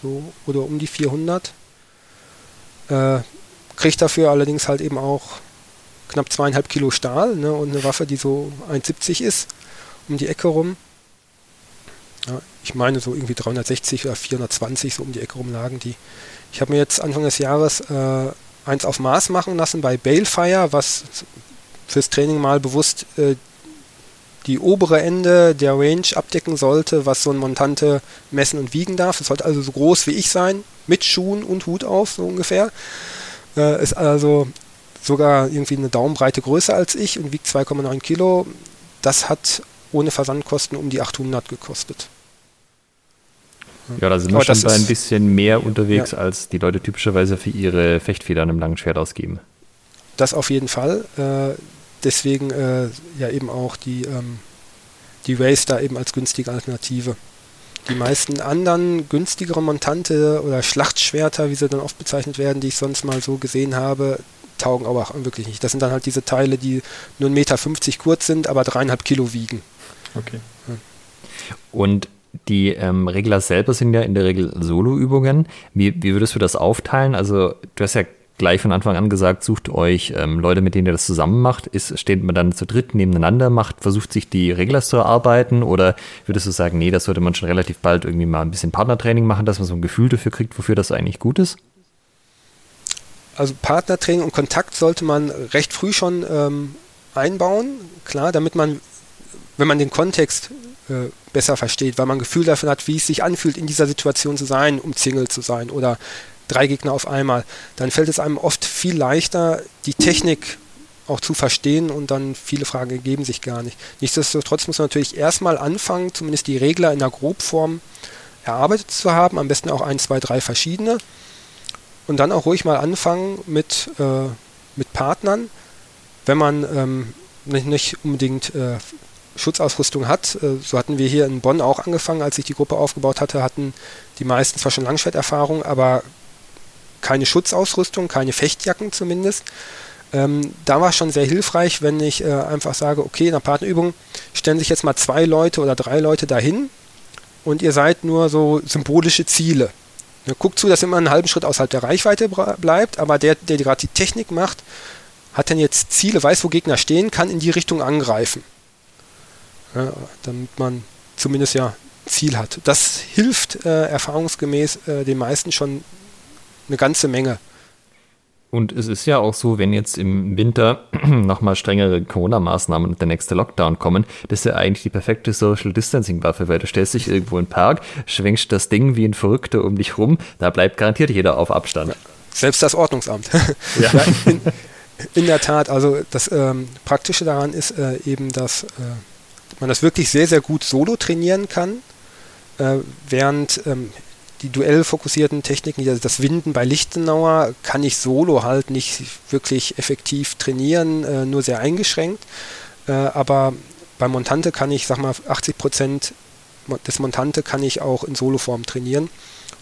so oder um die 400. Äh, kriegt dafür allerdings halt eben auch knapp zweieinhalb Kilo Stahl ne, und eine Waffe, die so 1,70 ist, um die Ecke rum. Ja, ich meine so irgendwie 360 oder 420 so um die Ecke rum lagen die. Ich habe mir jetzt Anfang des Jahres äh, eins auf Maß machen lassen bei Balefire, was fürs Training mal bewusst äh, die obere Ende der Range abdecken sollte, was so ein Montante messen und wiegen darf. Es sollte also so groß wie ich sein, mit Schuhen und Hut auf, so ungefähr. Äh, ist also sogar irgendwie eine Daumenbreite größer als ich und wiegt 2,9 Kilo. Das hat ohne Versandkosten um die 800 gekostet. Ja, da sind wir schon ein bisschen mehr unterwegs, ja. als die Leute typischerweise für ihre Fechtfeder an einem langen Schwert ausgeben. Das auf jeden Fall. Äh, deswegen äh, ja eben auch die, ähm, die Race da eben als günstige Alternative. Die meisten anderen günstigere Montante oder Schlachtschwerter, wie sie dann oft bezeichnet werden, die ich sonst mal so gesehen habe, taugen aber auch wirklich nicht. Das sind dann halt diese Teile, die nur 1,50 Meter kurz sind, aber dreieinhalb Kilo wiegen. Okay. Ja. Und die ähm, Regler selber sind ja in der Regel Solo-Übungen. Wie, wie würdest du das aufteilen? Also, du hast ja gleich von Anfang an gesagt, sucht euch ähm, Leute, mit denen ihr das zusammen macht. Ist, steht man dann zu dritt nebeneinander, macht, versucht sich die Regler zu erarbeiten? Oder würdest du sagen, nee, das sollte man schon relativ bald irgendwie mal ein bisschen Partnertraining machen, dass man so ein Gefühl dafür kriegt, wofür das eigentlich gut ist? Also Partnertraining und Kontakt sollte man recht früh schon ähm, einbauen, klar, damit man, wenn man den Kontext äh, besser versteht, weil man ein Gefühl dafür hat, wie es sich anfühlt, in dieser Situation zu sein, umzingelt zu sein oder drei Gegner auf einmal, dann fällt es einem oft viel leichter, die Technik auch zu verstehen und dann viele Fragen ergeben sich gar nicht. Nichtsdestotrotz muss man natürlich erstmal anfangen, zumindest die Regler in der Grobform erarbeitet zu haben, am besten auch ein, zwei, drei verschiedene und dann auch ruhig mal anfangen mit, äh, mit Partnern, wenn man ähm, nicht, nicht, unbedingt äh, Schutzausrüstung hat. Äh, so hatten wir hier in Bonn auch angefangen, als ich die Gruppe aufgebaut hatte, hatten die meisten zwar schon Langschwerterfahrung, aber keine Schutzausrüstung, keine Fechtjacken zumindest. Ähm, da war es schon sehr hilfreich, wenn ich äh, einfach sage, okay, in der Partnerübung stellen sich jetzt mal zwei Leute oder drei Leute dahin und ihr seid nur so symbolische Ziele. Ne, guckt zu, dass immer einen halben Schritt außerhalb der Reichweite bleibt, aber der, der gerade die Technik macht, hat dann jetzt Ziele, weiß, wo Gegner stehen, kann in die Richtung angreifen. Ja, damit man zumindest ja Ziel hat. Das hilft äh, erfahrungsgemäß äh, den meisten schon eine ganze Menge. Und es ist ja auch so, wenn jetzt im Winter nochmal strengere Corona-Maßnahmen und der nächste Lockdown kommen, das ist ja eigentlich die perfekte Social Distancing-Waffe, weil du stellst dich irgendwo in den Park, schwenkst das Ding wie ein Verrückter um dich rum, da bleibt garantiert jeder auf Abstand. Selbst das Ordnungsamt. Ja. ja in, in, der Tat, also das ähm, Praktische daran ist äh, eben, dass äh, man das wirklich sehr, sehr gut solo trainieren kann, äh, während ähm, die duellfokussierten Techniken, also das Winden bei Lichtenauer, kann ich solo halt nicht wirklich effektiv trainieren, äh, nur sehr eingeschränkt. Äh, aber bei Montante kann ich, sag mal, 80 Prozent des Montante kann ich auch in Soloform trainieren.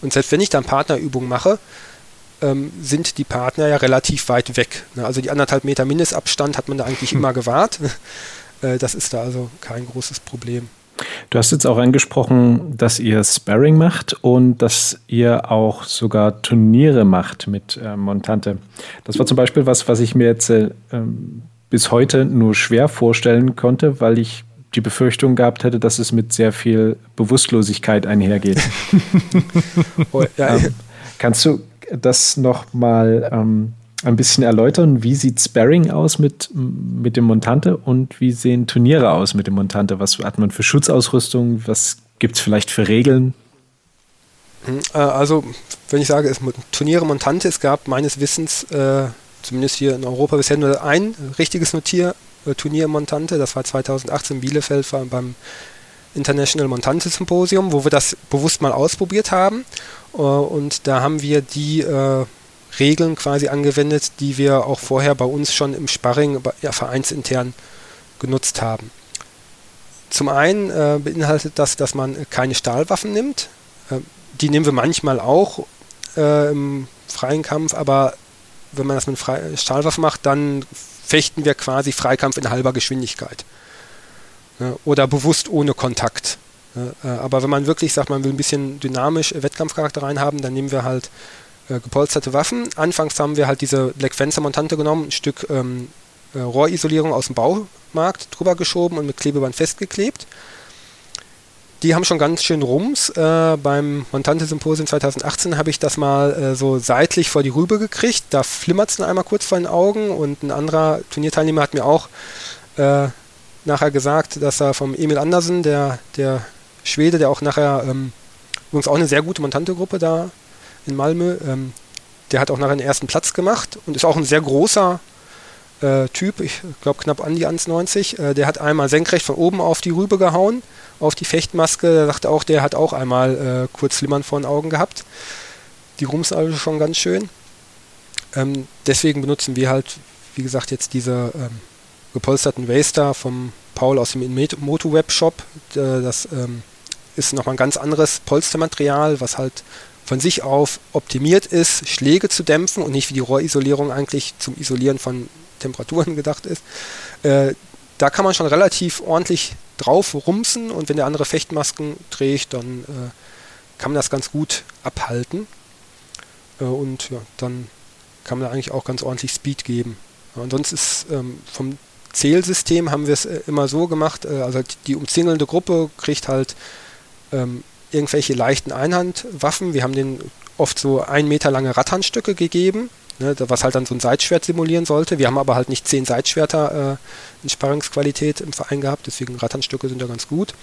Und selbst wenn ich dann Partnerübungen mache, ähm, sind die Partner ja relativ weit weg. Ne? Also die anderthalb Meter Mindestabstand hat man da eigentlich immer gewahrt. Äh, das ist da also kein großes Problem. Du hast jetzt auch angesprochen, dass ihr Sparring macht und dass ihr auch sogar Turniere macht mit äh, Montante. Das war zum Beispiel was, was ich mir jetzt äh, ähm, bis heute nur schwer vorstellen konnte, weil ich die Befürchtung gehabt hätte, dass es mit sehr viel Bewusstlosigkeit einhergeht. oh, ja, ähm, kannst du das noch mal ähm, ein bisschen erläutern? Wie sieht Sparring aus mit, mit dem Montante und wie sehen Turniere aus mit dem Montante? Was hat man für Schutzausrüstung? Was gibt es vielleicht für Regeln? Hm, äh, also, wenn ich sage, es Turniere Montante, es gab meines Wissens, äh, zumindest hier in Europa, bisher nur ein richtiges Notier, äh, Turnier Montante. Das war 2018 in Bielefeld beim International Montante Symposium, wo wir das bewusst mal ausprobiert haben. Äh, und da haben wir die äh, Regeln quasi angewendet, die wir auch vorher bei uns schon im Sparring ja, vereinsintern genutzt haben. Zum einen äh, beinhaltet das, dass man keine Stahlwaffen nimmt. Äh, die nehmen wir manchmal auch äh, im freien Kampf, aber wenn man das mit Stahlwaffen macht, dann fechten wir quasi Freikampf in halber Geschwindigkeit. Ja, oder bewusst ohne Kontakt. Ja, äh, aber wenn man wirklich sagt, man will ein bisschen dynamisch Wettkampfcharakter reinhaben, dann nehmen wir halt äh, gepolsterte Waffen. Anfangs haben wir halt diese Black Fencer Montante genommen, ein Stück ähm, äh, Rohrisolierung aus dem Baumarkt drüber geschoben und mit Klebeband festgeklebt. Die haben schon ganz schön Rums. Äh, beim Montante Symposium 2018 habe ich das mal äh, so seitlich vor die Rübe gekriegt. Da flimmert es einmal kurz vor den Augen und ein anderer Turnierteilnehmer hat mir auch äh, nachher gesagt, dass er vom Emil Andersen, der, der Schwede, der auch nachher ähm, übrigens auch eine sehr gute Montante-Gruppe da in Malmö. Ähm, der hat auch nachher den ersten Platz gemacht und ist auch ein sehr großer äh, Typ, ich glaube knapp an die 1,90. Äh, der hat einmal senkrecht von oben auf die Rübe gehauen, auf die Fechtmaske. Der sagte auch, der hat auch einmal äh, kurz Flimmern vor den Augen gehabt. Die Rums also schon ganz schön. Ähm, deswegen benutzen wir halt, wie gesagt, jetzt diese ähm, gepolsterten Waster vom Paul aus dem Moto Web Shop. Äh, das ähm, ist nochmal ein ganz anderes Polstermaterial, was halt von sich auf optimiert ist, Schläge zu dämpfen und nicht wie die Rohrisolierung eigentlich zum Isolieren von Temperaturen gedacht ist. Äh, da kann man schon relativ ordentlich drauf rumsen und wenn der andere Fechtmasken trägt, dann äh, kann man das ganz gut abhalten. Äh, und ja, dann kann man da eigentlich auch ganz ordentlich Speed geben. Ja, ansonsten ist ähm, vom Zählsystem haben wir es äh, immer so gemacht, äh, also die umzingelnde Gruppe kriegt halt ähm, irgendwelche leichten Einhandwaffen. Wir haben denen oft so ein Meter lange Ratternstücke gegeben, ne, was halt dann so ein Seitschwert simulieren sollte. Wir haben aber halt nicht zehn Seitschwerter äh, in Sparringsqualität im Verein gehabt, deswegen Ratternstücke sind ja ganz gut.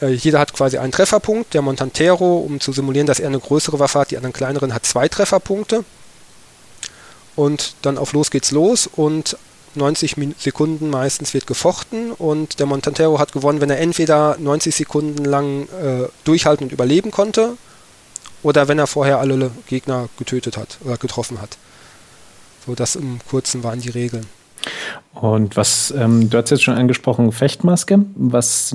Äh, jeder hat quasi einen Trefferpunkt. Der Montantero, um zu simulieren, dass er eine größere Waffe hat, die anderen kleineren hat zwei Trefferpunkte. Und dann auf los geht's los und 90 Sekunden meistens wird gefochten und der Montantero hat gewonnen, wenn er entweder 90 Sekunden lang äh, durchhalten und überleben konnte oder wenn er vorher alle Gegner getötet hat oder getroffen hat. So, das im Kurzen waren die Regeln. Und was, ähm, du hast jetzt schon angesprochen, Fechtmaske. Was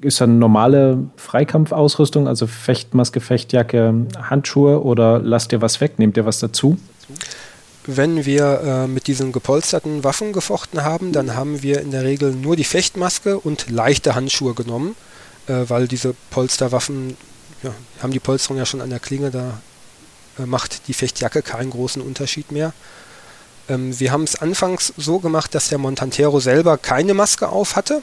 ist eine normale Freikampfausrüstung, also Fechtmaske, Fechtjacke, Handschuhe oder lasst ihr was weg? Nehmt ihr was dazu? Wenn wir äh, mit diesen gepolsterten Waffen gefochten haben, dann haben wir in der Regel nur die Fechtmaske und leichte Handschuhe genommen, äh, weil diese Polsterwaffen ja, haben die Polsterung ja schon an der Klinge, da äh, macht die Fechtjacke keinen großen Unterschied mehr. Ähm, wir haben es anfangs so gemacht, dass der Montantero selber keine Maske auf hatte,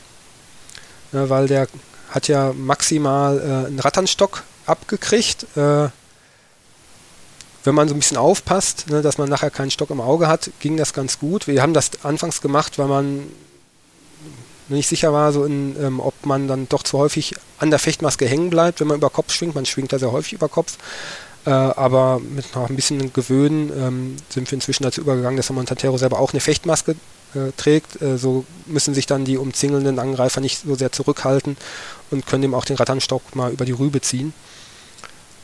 weil der hat ja maximal äh, einen Ratternstock abgekriegt äh, wenn man so ein bisschen aufpasst, ne, dass man nachher keinen Stock im Auge hat, ging das ganz gut. Wir haben das anfangs gemacht, weil man nicht sicher war, so in, ähm, ob man dann doch zu häufig an der Fechtmaske hängen bleibt, wenn man über Kopf schwingt. Man schwingt da sehr häufig über Kopf. Äh, aber mit noch ein bisschen Gewöhnen ähm, sind wir inzwischen dazu übergegangen, dass der Montantero selber auch eine Fechtmaske äh, trägt. Äh, so müssen sich dann die umzingelnden Angreifer nicht so sehr zurückhalten und können ihm auch den Ratternstock mal über die Rübe ziehen.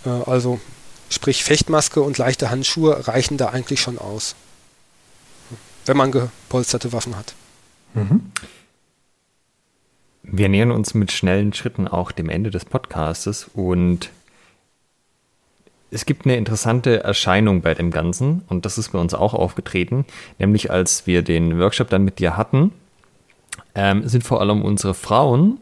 Äh, also Sprich Fechtmaske und leichte Handschuhe reichen da eigentlich schon aus, wenn man gepolsterte Waffen hat. Mhm. Wir nähern uns mit schnellen Schritten auch dem Ende des Podcastes und es gibt eine interessante Erscheinung bei dem Ganzen und das ist bei uns auch aufgetreten, nämlich als wir den Workshop dann mit dir hatten, ähm, sind vor allem unsere Frauen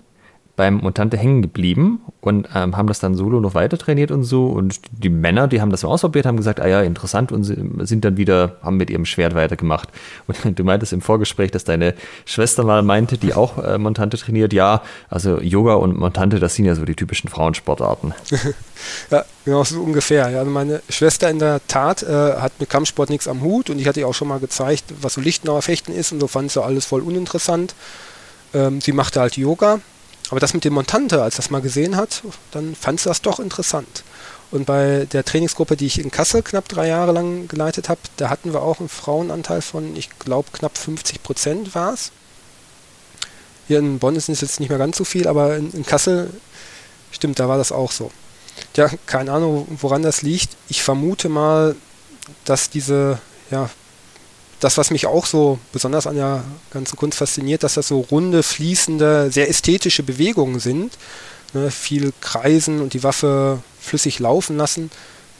beim Montante hängen geblieben und ähm, haben das dann solo noch weiter trainiert und so. Und die Männer, die haben das mal ausprobiert, haben gesagt, ah ja, interessant und sind dann wieder, haben mit ihrem Schwert weitergemacht. Und du meintest im Vorgespräch, dass deine Schwester mal meinte, die auch äh, Montante trainiert, ja, also Yoga und Montante, das sind ja so die typischen Frauensportarten. ja, genau so ungefähr. Ja, also meine Schwester in der Tat äh, hat mit Kampfsport nichts am Hut und ich hatte ihr auch schon mal gezeigt, was so Lichtenauer Fechten ist und so fand sie alles voll uninteressant. Ähm, sie machte halt Yoga aber das mit dem Montante, als das mal gesehen hat, dann fand sie das doch interessant. Und bei der Trainingsgruppe, die ich in Kassel knapp drei Jahre lang geleitet habe, da hatten wir auch einen Frauenanteil von, ich glaube, knapp 50 Prozent war es. Hier in Bonn ist es jetzt nicht mehr ganz so viel, aber in, in Kassel, stimmt, da war das auch so. Ja, keine Ahnung, woran das liegt. Ich vermute mal, dass diese ja, das, was mich auch so besonders an der ganzen Kunst fasziniert, dass das so runde, fließende, sehr ästhetische Bewegungen sind. Ne, viel kreisen und die Waffe flüssig laufen lassen.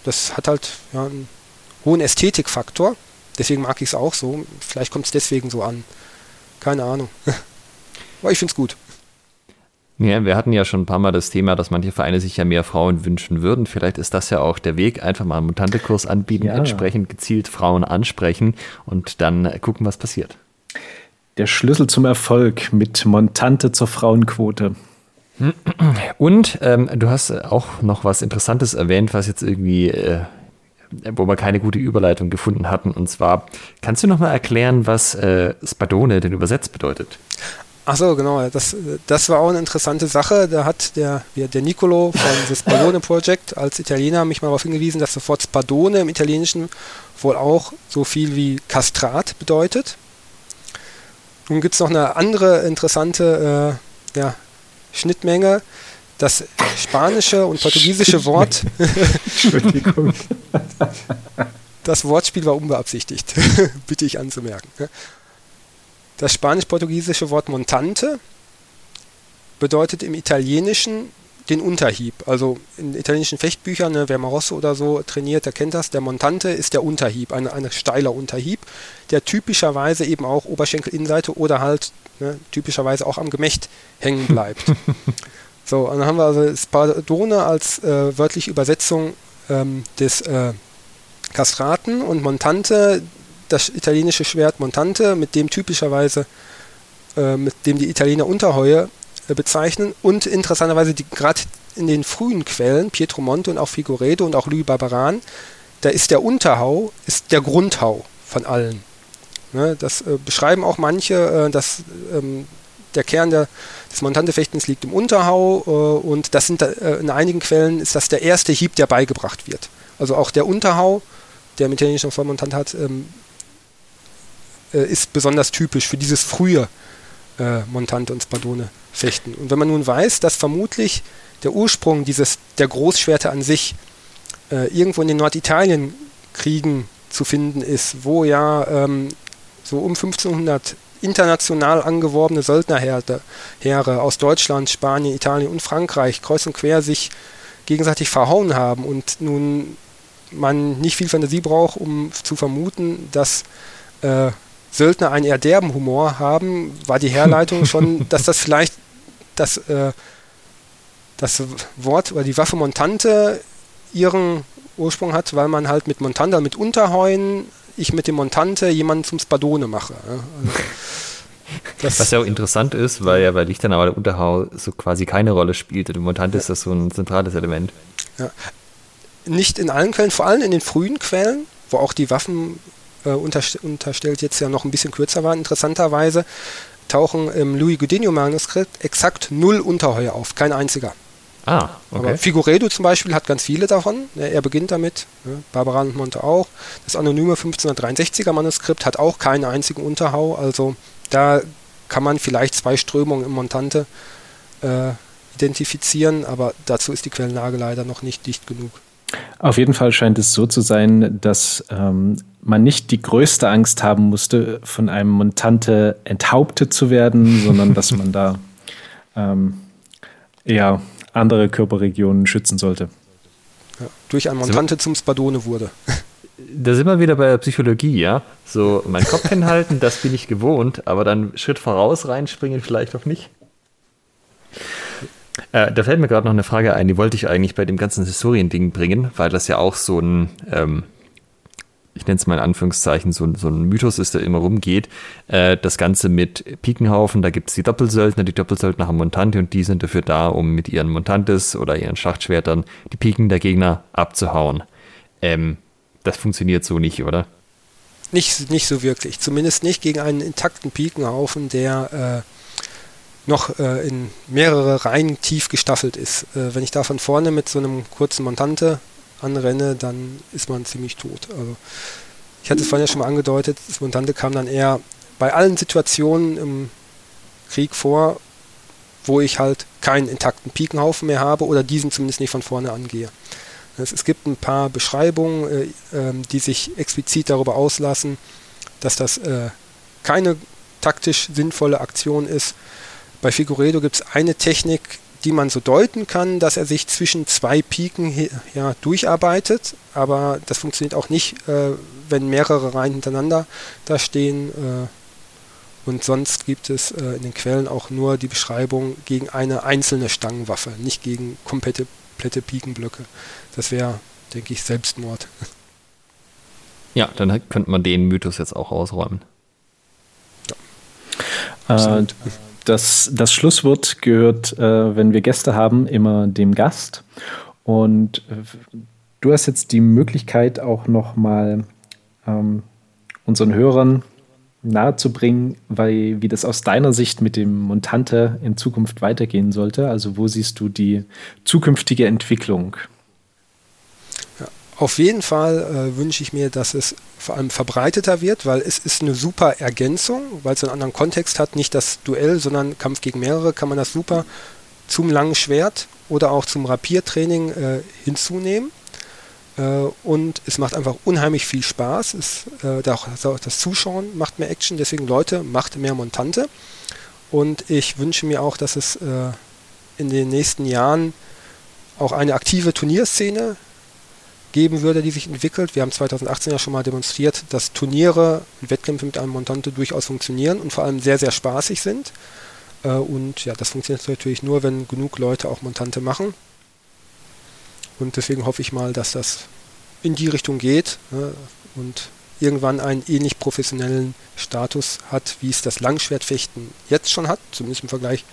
Das hat halt ja, einen hohen Ästhetikfaktor. Deswegen mag ich es auch so. Vielleicht kommt es deswegen so an. Keine Ahnung. Aber ich finde es gut. Ja, wir hatten ja schon ein paar Mal das Thema, dass manche Vereine sich ja mehr Frauen wünschen würden. Vielleicht ist das ja auch der Weg, einfach mal einen Mutantekurs anbieten, ja. entsprechend gezielt Frauen ansprechen und dann gucken, was passiert. Der Schlüssel zum Erfolg mit Montante zur Frauenquote. Und ähm, du hast auch noch was Interessantes erwähnt, was jetzt irgendwie, äh, wo wir keine gute Überleitung gefunden hatten. Und zwar, kannst du noch mal erklären, was äh, Spadone denn übersetzt bedeutet? Ach so, genau. Das, das war auch eine interessante Sache. Da hat der, der Nicolo von The Spadone Project als Italiener mich mal darauf hingewiesen, dass sofort Spadone im Italienischen wohl auch so viel wie Kastrat bedeutet. Nun gibt es noch eine andere interessante äh, ja, Schnittmenge. Das spanische und portugiesische Wort. Entschuldigung. das Wortspiel war unbeabsichtigt, bitte ich anzumerken. Das spanisch-portugiesische Wort Montante bedeutet im Italienischen den Unterhieb. Also in italienischen Fechtbüchern, ne, wer Marosso oder so trainiert, der kennt das. Der Montante ist der Unterhieb, ein eine steiler Unterhieb, der typischerweise eben auch Oberschenkelinnenseite oder halt ne, typischerweise auch am Gemächt hängen bleibt. so, und dann haben wir also Spadone als äh, wörtliche Übersetzung ähm, des äh, Kastraten und Montante das italienische Schwert Montante, mit dem typischerweise, äh, mit dem die Italiener Unterheue äh, bezeichnen und interessanterweise gerade in den frühen Quellen, Pietro Monte und auch Figueredo und auch Louis Barbaran, da ist der Unterhau, ist der Grundhau von allen. Ne, das äh, beschreiben auch manche, äh, dass ähm, der Kern der, des Montante-Fechtens liegt im Unterhau äh, und das sind äh, in einigen Quellen ist das der erste Hieb, der beigebracht wird. Also auch der Unterhau, der im italienischen Form Montante hat, ähm, äh, ist besonders typisch für dieses frühe äh, Montante und Spadone Fechten. Und wenn man nun weiß, dass vermutlich der Ursprung dieses, der Großschwerte an sich äh, irgendwo in den Norditalien Kriegen zu finden ist, wo ja ähm, so um 1500 international angeworbene Söldnerheere aus Deutschland, Spanien, Italien und Frankreich kreuz und quer sich gegenseitig verhauen haben und nun man nicht viel Fantasie braucht, um zu vermuten, dass äh, Söldner einen eher derben Humor haben, war die Herleitung schon, dass das vielleicht das, äh, das Wort oder die Waffe Montante ihren Ursprung hat, weil man halt mit Montante, mit Unterheuen, ich mit dem Montante jemanden zum Spadone mache. Also, Was ja auch interessant ist, weil ja bei Lichternauer der Unterhau so quasi keine Rolle spielt. Und im Montante ja. ist das so ein zentrales Element. Ja. Nicht in allen Quellen, vor allem in den frühen Quellen, wo auch die Waffen äh, unterstellt jetzt ja noch ein bisschen kürzer waren, interessanterweise tauchen im Louis Gudinio Manuskript exakt null Unterheuer auf, kein einziger. Ah, okay. Aber Figuredo zum Beispiel hat ganz viele davon. Er beginnt damit, ne? Barbara und Monte auch. Das anonyme 1563er Manuskript hat auch keinen einzigen Unterhau. Also da kann man vielleicht zwei Strömungen im Montante äh, identifizieren, aber dazu ist die Quellenlage leider noch nicht dicht genug. Auf jeden Fall scheint es so zu sein, dass ähm, man nicht die größte Angst haben musste, von einem Montante enthauptet zu werden, sondern dass man da ähm, eher andere Körperregionen schützen sollte. Ja, durch ein Montante zum Spadone wurde. Da sind wir wieder bei der Psychologie, ja. So, mein Kopf hinhalten, das bin ich gewohnt, aber dann Schritt voraus reinspringen vielleicht auch nicht. Äh, da fällt mir gerade noch eine Frage ein, die wollte ich eigentlich bei dem ganzen Historiending bringen, weil das ja auch so ein, ähm, ich nenne es mal in Anführungszeichen, so, so ein Mythos ist, der immer rumgeht. Äh, das Ganze mit Pikenhaufen, da gibt es die Doppelsöldner, die Doppelsöldner haben Montante und die sind dafür da, um mit ihren Montantes oder ihren Schachtschwertern die Piken der Gegner abzuhauen. Ähm, das funktioniert so nicht, oder? Nicht, nicht so wirklich. Zumindest nicht gegen einen intakten Pikenhaufen, der äh, noch äh, in mehrere Reihen tief gestaffelt ist. Äh, wenn ich da von vorne mit so einem kurzen Montante anrenne, dann ist man ziemlich tot. Also ich hatte es vorhin ja schon mal angedeutet, das Montante kam dann eher bei allen Situationen im Krieg vor, wo ich halt keinen intakten Pikenhaufen mehr habe oder diesen zumindest nicht von vorne angehe. Es gibt ein paar Beschreibungen, äh, ähm, die sich explizit darüber auslassen, dass das äh, keine taktisch sinnvolle Aktion ist. Bei Figueredo gibt es eine Technik, die man so deuten kann, dass er sich zwischen zwei Piken ja, durcharbeitet, aber das funktioniert auch nicht, äh, wenn mehrere Reihen hintereinander da stehen. Äh, und sonst gibt es äh, in den Quellen auch nur die Beschreibung gegen eine einzelne Stangenwaffe, nicht gegen komplette, komplette Pikenblöcke. Das wäre, denke ich, Selbstmord. Ja, dann könnte man den Mythos jetzt auch ausräumen. Ja. Äh, das, das Schlusswort gehört, äh, wenn wir Gäste haben, immer dem Gast. Und äh, du hast jetzt die Möglichkeit, auch nochmal ähm, unseren Hörern nahezubringen, weil, wie das aus deiner Sicht mit dem Montante in Zukunft weitergehen sollte. Also wo siehst du die zukünftige Entwicklung? Auf jeden Fall äh, wünsche ich mir, dass es vor allem verbreiteter wird, weil es ist eine super Ergänzung, weil es einen anderen Kontext hat, nicht das Duell, sondern Kampf gegen mehrere, kann man das super zum langen Schwert oder auch zum Rapiertraining äh, hinzunehmen. Äh, und es macht einfach unheimlich viel Spaß. Es, äh, auch, das Zuschauen macht mehr Action, deswegen Leute, macht mehr Montante. Und ich wünsche mir auch, dass es äh, in den nächsten Jahren auch eine aktive Turnierszene geben würde, die sich entwickelt. Wir haben 2018 ja schon mal demonstriert, dass Turniere und Wettkämpfe mit einem Montante durchaus funktionieren und vor allem sehr, sehr spaßig sind. Äh, und ja, das funktioniert natürlich nur, wenn genug Leute auch Montante machen. Und deswegen hoffe ich mal, dass das in die Richtung geht ne, und irgendwann einen ähnlich professionellen Status hat, wie es das Langschwertfechten jetzt schon hat, zumindest im Vergleich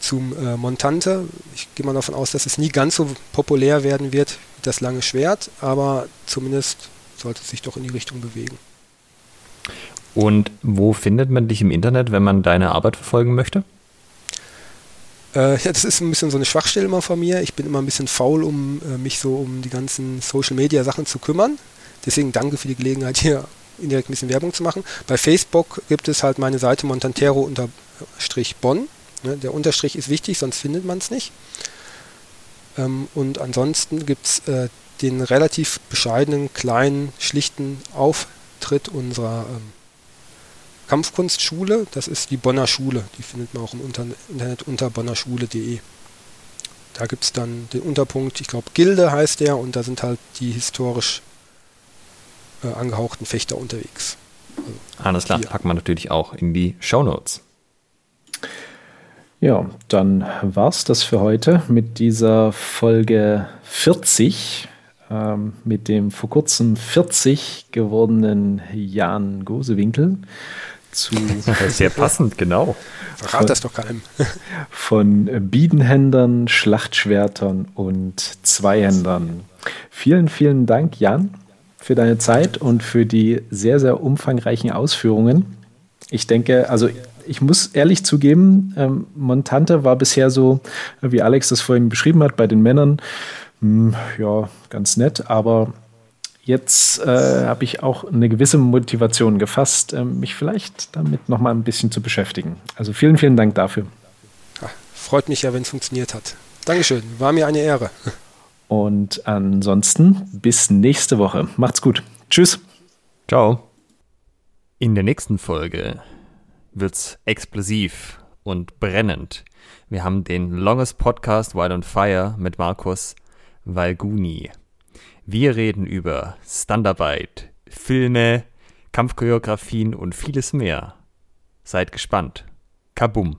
zum äh, Montante. Ich gehe mal davon aus, dass es nie ganz so populär werden wird wie das lange Schwert, aber zumindest sollte es sich doch in die Richtung bewegen. Und wo findet man dich im Internet, wenn man deine Arbeit verfolgen möchte? Äh, ja, das ist ein bisschen so eine Schwachstelle immer von mir. Ich bin immer ein bisschen faul, um äh, mich so um die ganzen Social Media Sachen zu kümmern. Deswegen danke für die Gelegenheit, hier indirekt ein bisschen Werbung zu machen. Bei Facebook gibt es halt meine Seite Montantero-Bonn. Ne, der Unterstrich ist wichtig, sonst findet man es nicht. Ähm, und ansonsten gibt es äh, den relativ bescheidenen, kleinen, schlichten Auftritt unserer ähm, Kampfkunstschule. Das ist die Bonner Schule. Die findet man auch im Unter Internet unter bonnerschule.de. Da gibt es dann den Unterpunkt, ich glaube Gilde heißt der, und da sind halt die historisch äh, angehauchten Fechter unterwegs. Also Alles klar, hier. packen wir natürlich auch in die Show Notes. Ja, dann war es das für heute mit dieser Folge 40 ähm, mit dem vor kurzem 40 gewordenen Jan Gosewinkel. Zu Sehr passend, genau. Verrat das doch keinem. von Biedenhändern, Schlachtschwertern und Zweihändern. Vielen, vielen Dank, Jan, für deine Zeit und für die sehr, sehr umfangreichen Ausführungen. Ich denke, also ich muss ehrlich zugeben, ähm, Montante war bisher so, wie Alex das vorhin beschrieben hat, bei den Männern, mh, hm, ja, ganz nett, aber jetzt äh, habe ich auch eine gewisse Motivation gefasst, äh, mich vielleicht damit nochmal ein bisschen zu beschäftigen. Also vielen, vielen Dank dafür. Ja, freut mich ja, wenn es funktioniert hat. Dankeschön, war mir eine Ehre. Und ansonsten bis nächste Woche. Macht's gut. Tschüss. Ciao. In der nächsten Folge wird's explosiv und brennend. Wir haben den Longest Podcast Wild on Fire mit Markus Valguni. Wir reden über Standarbeit, Filme, Kampfchoreografien und vieles mehr. Seid gespannt. Kabum.